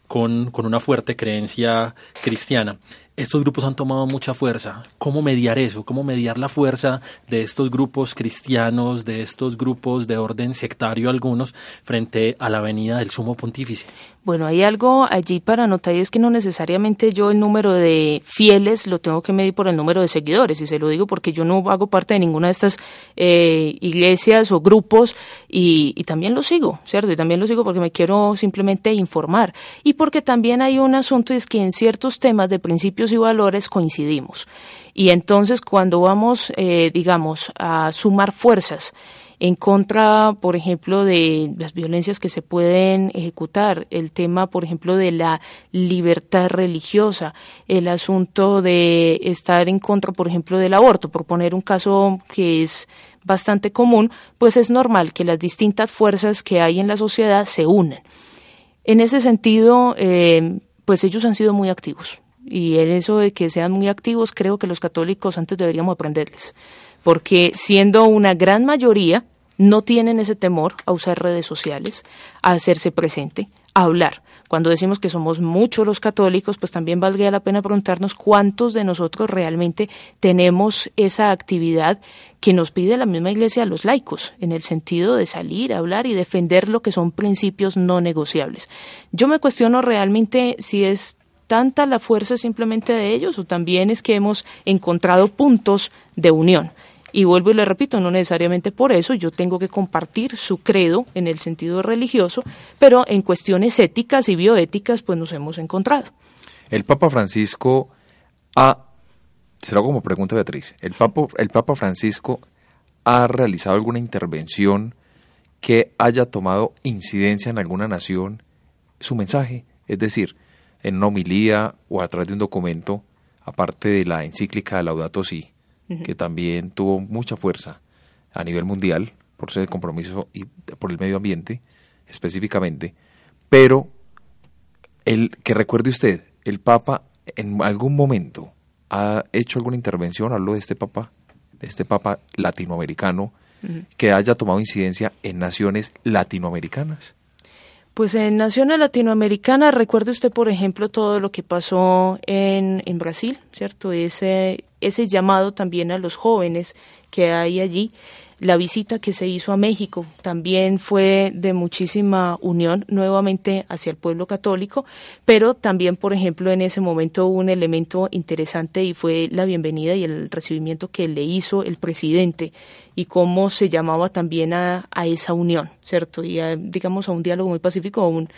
con, con una fuerte creencia cristiana estos grupos han tomado mucha fuerza. ¿Cómo mediar eso? ¿Cómo mediar la fuerza de estos grupos cristianos, de estos grupos de orden sectario algunos, frente a la venida del sumo pontífice? Bueno, hay algo allí para notar y es que no necesariamente yo el número de fieles lo tengo que medir por el número de seguidores, y se lo digo porque yo no hago parte de ninguna de estas eh, iglesias o grupos y, y también lo sigo, ¿cierto? Y también lo sigo porque me quiero simplemente informar y porque también hay un asunto es que en ciertos temas de principios y valores coincidimos. Y entonces cuando vamos, eh, digamos, a sumar fuerzas, en contra, por ejemplo, de las violencias que se pueden ejecutar, el tema, por ejemplo, de la libertad religiosa, el asunto de estar en contra, por ejemplo, del aborto, por poner un caso que es bastante común, pues es normal que las distintas fuerzas que hay en la sociedad se unan. En ese sentido, eh, pues ellos han sido muy activos. Y en eso de que sean muy activos, creo que los católicos antes deberíamos aprenderles porque siendo una gran mayoría, no tienen ese temor a usar redes sociales, a hacerse presente, a hablar. Cuando decimos que somos muchos los católicos, pues también valdría la pena preguntarnos cuántos de nosotros realmente tenemos esa actividad que nos pide la misma Iglesia a los laicos, en el sentido de salir, a hablar y defender lo que son principios no negociables. Yo me cuestiono realmente si es tanta la fuerza simplemente de ellos o también es que hemos encontrado puntos de unión. Y vuelvo y le repito, no necesariamente por eso yo tengo que compartir su credo en el sentido religioso, pero en cuestiones éticas y bioéticas pues nos hemos encontrado. El Papa Francisco ha, se lo hago como pregunta Beatriz, el Papa, el Papa Francisco ha realizado alguna intervención que haya tomado incidencia en alguna nación su mensaje, es decir, en una homilía o a través de un documento, aparte de la encíclica Laudato Si, que también tuvo mucha fuerza a nivel mundial por ser el compromiso y por el medio ambiente específicamente, pero el que recuerde usted, el Papa en algún momento ha hecho alguna intervención, hablo de este Papa, de este Papa latinoamericano, que haya tomado incidencia en naciones latinoamericanas. Pues en Naciones Latinoamericanas, recuerde usted, por ejemplo, todo lo que pasó en, en Brasil, ¿cierto? Ese, ese llamado también a los jóvenes que hay allí. La visita que se hizo a México también fue de muchísima unión nuevamente hacia el pueblo católico, pero también, por ejemplo, en ese momento hubo un elemento interesante y fue la bienvenida y el recibimiento que le hizo el presidente y cómo se llamaba también a, a esa unión, ¿cierto? Y a, digamos a un diálogo muy pacífico, a un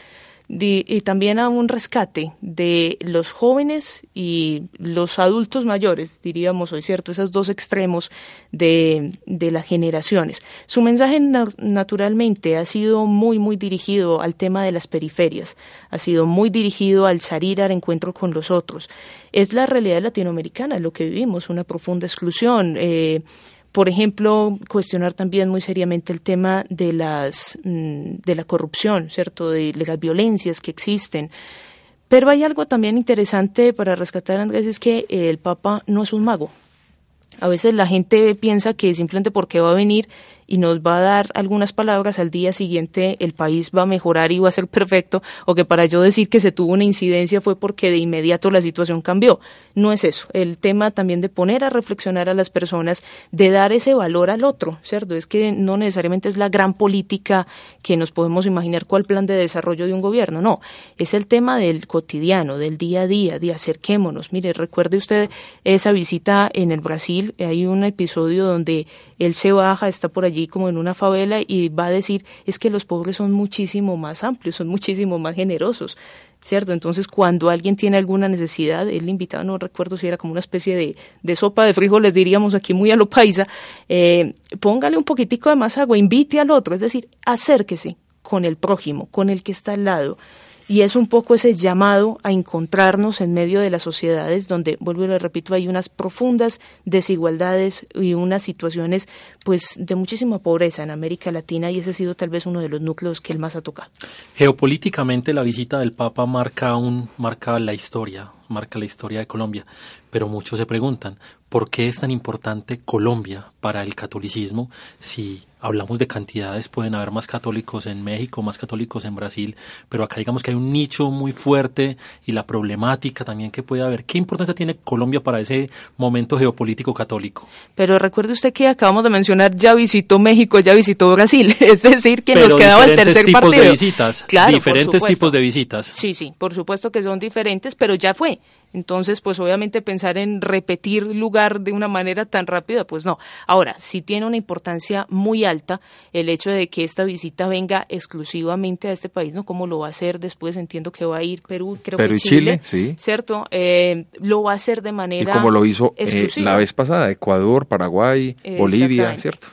y también a un rescate de los jóvenes y los adultos mayores, diríamos hoy, ¿cierto? Esos dos extremos de, de las generaciones. Su mensaje naturalmente ha sido muy, muy dirigido al tema de las periferias, ha sido muy dirigido al salir al encuentro con los otros. Es la realidad latinoamericana, lo que vivimos, una profunda exclusión. Eh, por ejemplo, cuestionar también muy seriamente el tema de las mm, de la corrupción, ¿cierto? De, las violencias que existen. Pero hay algo también interesante para rescatar, Andrés, es que el Papa no es un mago. A veces la gente piensa que simplemente porque va a venir y nos va a dar algunas palabras, al día siguiente el país va a mejorar y va a ser perfecto, o que para yo decir que se tuvo una incidencia fue porque de inmediato la situación cambió. No es eso. El tema también de poner a reflexionar a las personas, de dar ese valor al otro, ¿cierto? Es que no necesariamente es la gran política que nos podemos imaginar cuál plan de desarrollo de un gobierno, no. Es el tema del cotidiano, del día a día, de acerquémonos. Mire, recuerde usted esa visita en el Brasil, hay un episodio donde él se baja, está por allí como en una favela y va a decir es que los pobres son muchísimo más amplios, son muchísimo más generosos. ¿cierto? Entonces, cuando alguien tiene alguna necesidad, él invitado, no recuerdo si era como una especie de, de sopa de frijoles, diríamos aquí muy a lo paisa, eh, póngale un poquitico de más agua, invite al otro, es decir, acérquese con el prójimo, con el que está al lado y es un poco ese llamado a encontrarnos en medio de las sociedades donde, vuelvo y lo repito, hay unas profundas desigualdades y unas situaciones pues de muchísima pobreza en América Latina y ese ha sido tal vez uno de los núcleos que él más ha tocado. Geopolíticamente la visita del Papa marca un marca la historia, marca la historia de Colombia, pero muchos se preguntan, ¿por qué es tan importante Colombia para el catolicismo si hablamos de cantidades, pueden haber más católicos en México, más católicos en Brasil, pero acá digamos que hay un nicho muy fuerte y la problemática también que puede haber. ¿Qué importancia tiene Colombia para ese momento geopolítico católico? Pero recuerde usted que acabamos de mencionar, ya visitó México, ya visitó Brasil, (laughs) es decir, que nos quedaba el tercer tipos partido. De visitas, claro, diferentes tipos de visitas. Sí, sí, por supuesto que son diferentes, pero ya fue. Entonces, pues obviamente pensar en repetir lugar de una manera tan rápida, pues no. Ahora, sí tiene una importancia muy alta el hecho de que esta visita venga exclusivamente a este país, ¿no? Como lo va a hacer después, entiendo que va a ir Perú, creo Perú que y Chile, sí. ¿cierto? Eh, lo va a hacer de manera Y como lo hizo eh, la vez pasada, Ecuador, Paraguay, Bolivia. ¿cierto?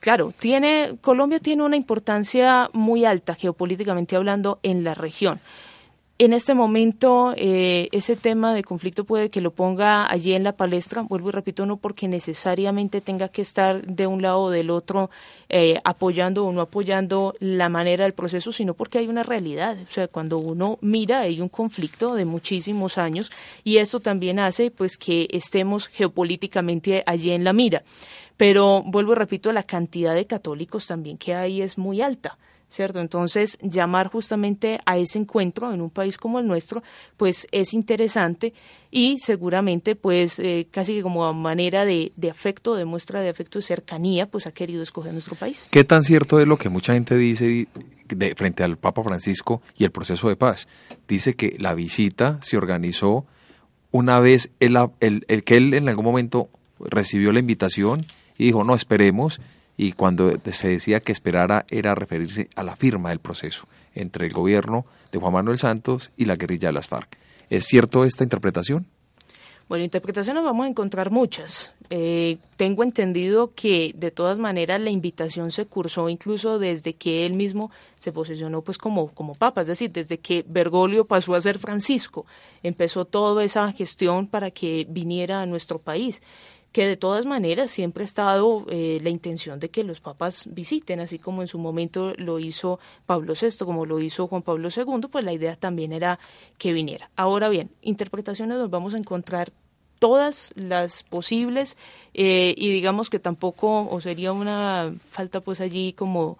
Claro, tiene, Colombia tiene una importancia muy alta geopolíticamente hablando en la región. En este momento, eh, ese tema de conflicto puede que lo ponga allí en la palestra, vuelvo y repito, no porque necesariamente tenga que estar de un lado o del otro eh, apoyando o no apoyando la manera del proceso, sino porque hay una realidad. O sea, cuando uno mira, hay un conflicto de muchísimos años y esto también hace pues que estemos geopolíticamente allí en la mira. Pero vuelvo y repito, la cantidad de católicos también que hay es muy alta. ¿Cierto? Entonces, llamar justamente a ese encuentro en un país como el nuestro, pues es interesante y seguramente, pues eh, casi que como manera de, de afecto, de muestra de afecto y cercanía, pues ha querido escoger nuestro país. ¿Qué tan cierto es lo que mucha gente dice de, frente al Papa Francisco y el proceso de paz? Dice que la visita se organizó una vez el, el que él en algún momento recibió la invitación y dijo, no, esperemos, y cuando se decía que esperara era referirse a la firma del proceso entre el gobierno de Juan Manuel Santos y la guerrilla de las FARC. ¿Es cierto esta interpretación? Bueno, interpretaciones vamos a encontrar muchas. Eh, tengo entendido que de todas maneras la invitación se cursó incluso desde que él mismo se posicionó pues como, como papa, es decir, desde que Bergoglio pasó a ser Francisco, empezó toda esa gestión para que viniera a nuestro país que de todas maneras siempre ha estado eh, la intención de que los papas visiten, así como en su momento lo hizo Pablo VI, como lo hizo Juan Pablo II, pues la idea también era que viniera. Ahora bien, interpretaciones nos vamos a encontrar todas las posibles eh, y digamos que tampoco, o sería una falta pues allí como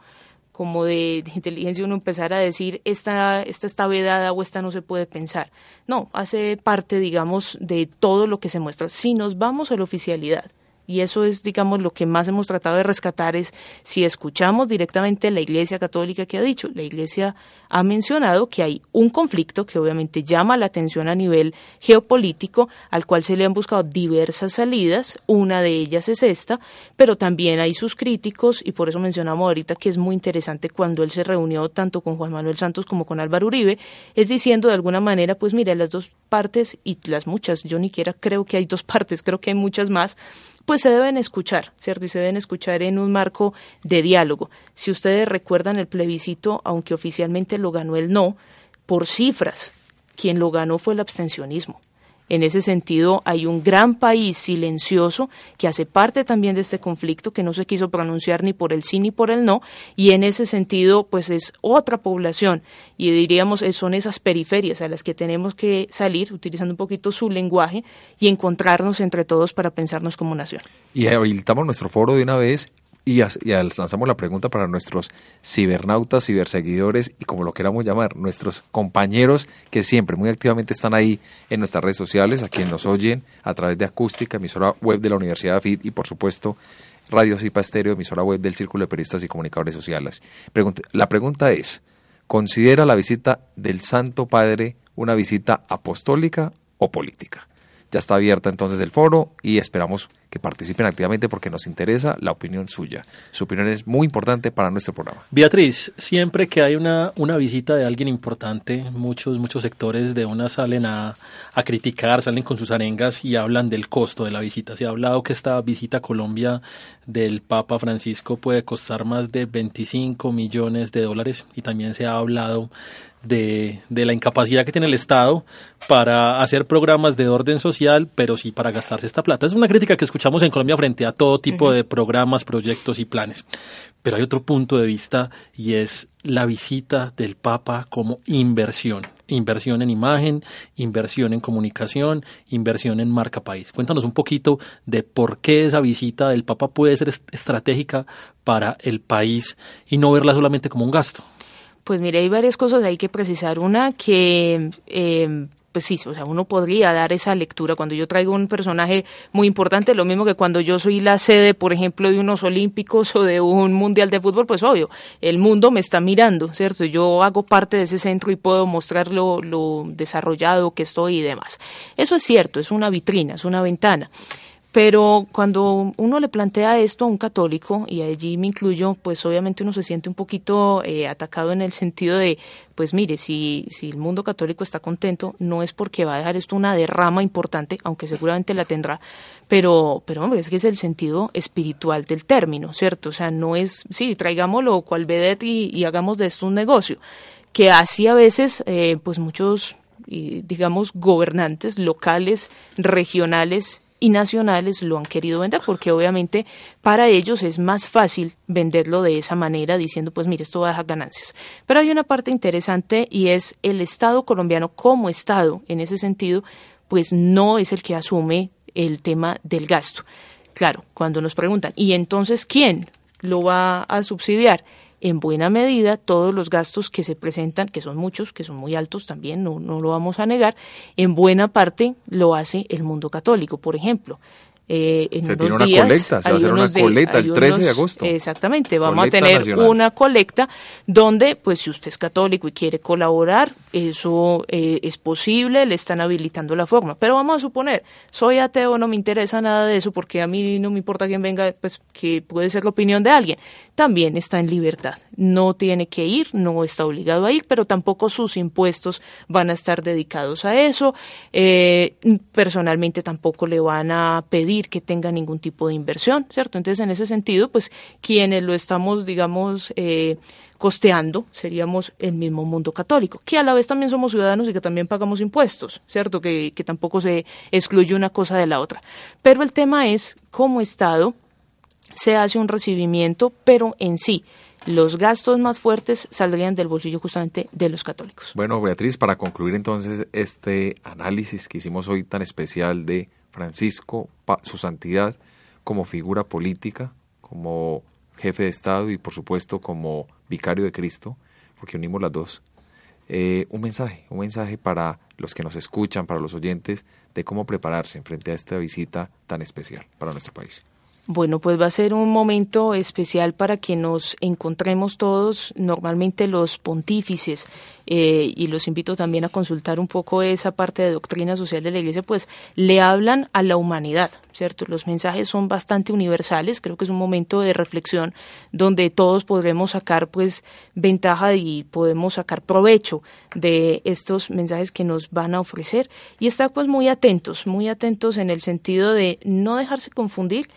como de, inteligencia uno empezar a decir esta, esta está vedada o esta no se puede pensar. No, hace parte, digamos, de todo lo que se muestra. Si nos vamos a la oficialidad, y eso es, digamos, lo que más hemos tratado de rescatar es si escuchamos directamente la Iglesia Católica que ha dicho. La Iglesia ha mencionado que hay un conflicto que obviamente llama la atención a nivel geopolítico, al cual se le han buscado diversas salidas. Una de ellas es esta, pero también hay sus críticos y por eso mencionamos ahorita que es muy interesante cuando él se reunió tanto con Juan Manuel Santos como con Álvaro Uribe, es diciendo de alguna manera, pues mira, las dos partes y las muchas, yo ni siquiera creo que hay dos (laughs) partes, creo que hay muchas más, pues se deben escuchar, ¿cierto? Y se deben escuchar en un marco de diálogo. Si ustedes recuerdan el plebiscito, aunque oficialmente lo ganó el no, por cifras, quien lo ganó fue el abstencionismo. En ese sentido, hay un gran país silencioso que hace parte también de este conflicto, que no se quiso pronunciar ni por el sí ni por el no, y en ese sentido, pues es otra población, y diríamos, son esas periferias a las que tenemos que salir, utilizando un poquito su lenguaje, y encontrarnos entre todos para pensarnos como nación. Y habilitamos nuestro foro de una vez y, y lanzamos la pregunta para nuestros cibernautas, ciberseguidores y como lo queramos llamar, nuestros compañeros que siempre muy activamente están ahí en nuestras redes sociales, a quienes nos oyen a través de Acústica, emisora web de la Universidad de AFID y por supuesto Radio Cipa Estéreo, emisora web del Círculo de Periodistas y Comunicadores Sociales. La pregunta es, ¿considera la visita del Santo Padre una visita apostólica o política? Ya está abierta entonces el foro y esperamos que participen activamente porque nos interesa la opinión suya. Su opinión es muy importante para nuestro programa. Beatriz, siempre que hay una, una visita de alguien importante, muchos, muchos sectores de una salen a, a criticar, salen con sus arengas y hablan del costo de la visita. Se ha hablado que esta visita a Colombia del Papa Francisco puede costar más de 25 millones de dólares y también se ha hablado de, de, la incapacidad que tiene el Estado para hacer programas de orden social, pero sí para gastarse esta plata. Es una crítica que escuchamos en Colombia frente a todo tipo de programas, proyectos y planes. Pero hay otro punto de vista y es la visita del Papa como inversión. Inversión en imagen, inversión en comunicación, inversión en marca país. Cuéntanos un poquito de por qué esa visita del Papa puede ser estratégica para el país y no verla solamente como un gasto. Pues mire, hay varias cosas hay que precisar. Una que eh, pues o sea, uno podría dar esa lectura cuando yo traigo un personaje muy importante, lo mismo que cuando yo soy la sede, por ejemplo, de unos olímpicos o de un mundial de fútbol, pues obvio, el mundo me está mirando, ¿cierto? Yo hago parte de ese centro y puedo mostrar lo, lo desarrollado que estoy y demás. Eso es cierto, es una vitrina, es una ventana. Pero cuando uno le plantea esto a un católico, y allí me incluyo, pues obviamente uno se siente un poquito eh, atacado en el sentido de, pues mire, si, si el mundo católico está contento, no es porque va a dejar esto una derrama importante, aunque seguramente la tendrá, pero, pero hombre, es que es el sentido espiritual del término, ¿cierto? O sea, no es, sí, traigámoslo cual vedette y, y hagamos de esto un negocio, que así a veces, eh, pues muchos, digamos, gobernantes locales, regionales, y nacionales lo han querido vender porque obviamente para ellos es más fácil venderlo de esa manera diciendo pues mire esto va a dejar ganancias. Pero hay una parte interesante y es el Estado colombiano como Estado en ese sentido pues no es el que asume el tema del gasto. Claro, cuando nos preguntan, ¿y entonces quién lo va a subsidiar? En buena medida todos los gastos que se presentan, que son muchos, que son muy altos también, no, no lo vamos a negar, en buena parte lo hace el mundo católico, por ejemplo. Eh, en se tiene una colecta, se va a hacer una colecta el 13 de agosto. Exactamente, vamos a tener una colecta donde, pues si usted es católico y quiere colaborar, eso eh, es posible, le están habilitando la forma. Pero vamos a suponer, soy ateo, no me interesa nada de eso porque a mí no me importa quién venga, pues que puede ser la opinión de alguien. También está en libertad, no tiene que ir, no está obligado a ir, pero tampoco sus impuestos van a estar dedicados a eso. Eh, personalmente tampoco le van a pedir que tenga ningún tipo de inversión, ¿cierto? Entonces, en ese sentido, pues quienes lo estamos, digamos, eh, costeando seríamos el mismo mundo católico, que a la vez también somos ciudadanos y que también pagamos impuestos, ¿cierto? Que, que tampoco se excluye una cosa de la otra. Pero el tema es, como Estado, se hace un recibimiento, pero en sí, los gastos más fuertes saldrían del bolsillo justamente de los católicos. Bueno, Beatriz, para concluir entonces este análisis que hicimos hoy tan especial de Francisco, su santidad, como figura política, como jefe de Estado y por supuesto como vicario de Cristo, porque unimos las dos, eh, un mensaje, un mensaje para los que nos escuchan, para los oyentes, de cómo prepararse frente a esta visita tan especial para nuestro país. Bueno, pues va a ser un momento especial para que nos encontremos todos, normalmente los pontífices, eh, y los invito también a consultar un poco esa parte de doctrina social de la Iglesia, pues le hablan a la humanidad, ¿cierto? Los mensajes son bastante universales, creo que es un momento de reflexión donde todos podremos sacar pues ventaja y podemos sacar provecho de estos mensajes que nos van a ofrecer y estar pues muy atentos, muy atentos en el sentido de no dejarse confundir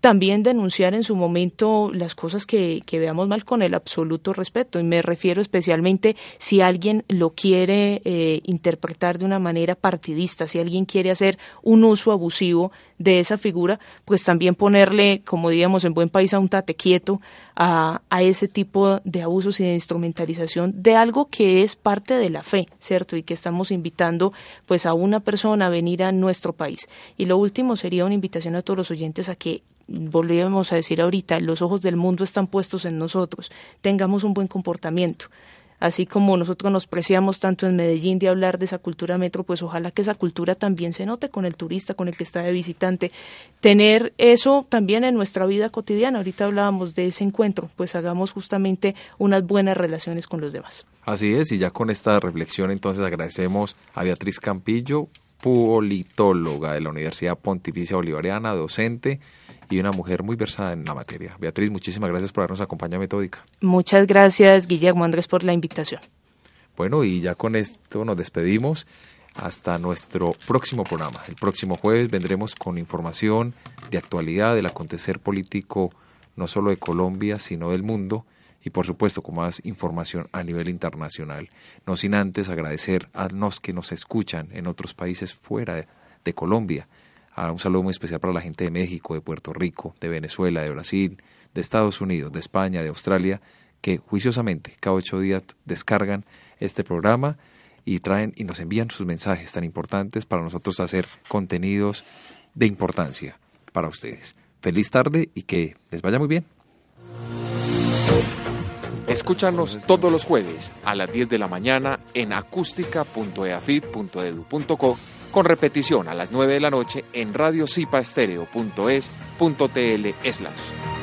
también denunciar en su momento las cosas que, que, veamos mal con el absoluto respeto. Y me refiero especialmente si alguien lo quiere eh, interpretar de una manera partidista, si alguien quiere hacer un uso abusivo de esa figura, pues también ponerle, como diríamos en buen país, a un tate quieto a, a ese tipo de abusos y de instrumentalización de algo que es parte de la fe, ¿cierto? Y que estamos invitando pues a una persona a venir a nuestro país. Y lo último sería una invitación a todos los oyentes a que volvíamos a decir ahorita, los ojos del mundo están puestos en nosotros, tengamos un buen comportamiento. Así como nosotros nos preciamos tanto en Medellín de hablar de esa cultura metro, pues ojalá que esa cultura también se note con el turista, con el que está de visitante. Tener eso también en nuestra vida cotidiana. Ahorita hablábamos de ese encuentro, pues hagamos justamente unas buenas relaciones con los demás. Así es, y ya con esta reflexión entonces agradecemos a Beatriz Campillo, politóloga de la Universidad Pontificia Bolivariana, docente y una mujer muy versada en la materia. Beatriz, muchísimas gracias por habernos acompañado a Metódica. Muchas gracias, Guillermo Andrés, por la invitación. Bueno, y ya con esto nos despedimos hasta nuestro próximo programa. El próximo jueves vendremos con información de actualidad del acontecer político no solo de Colombia, sino del mundo y por supuesto con más información a nivel internacional. No sin antes agradecer a los que nos escuchan en otros países fuera de, Colombia. A un saludo muy especial para la gente de México, de Puerto Rico, de Venezuela, de Brasil, de Estados Unidos, de España, de Australia, que juiciosamente cada ocho días descargan este programa y traen y nos envían sus mensajes tan importantes para nosotros hacer contenidos de importancia para ustedes. Feliz tarde y que les vaya muy bien. Escúchanos todos los jueves a las 10 de la mañana en acústica.eafit.edu.co con repetición a las 9 de la noche en radiocipaestereo.es.tl slash.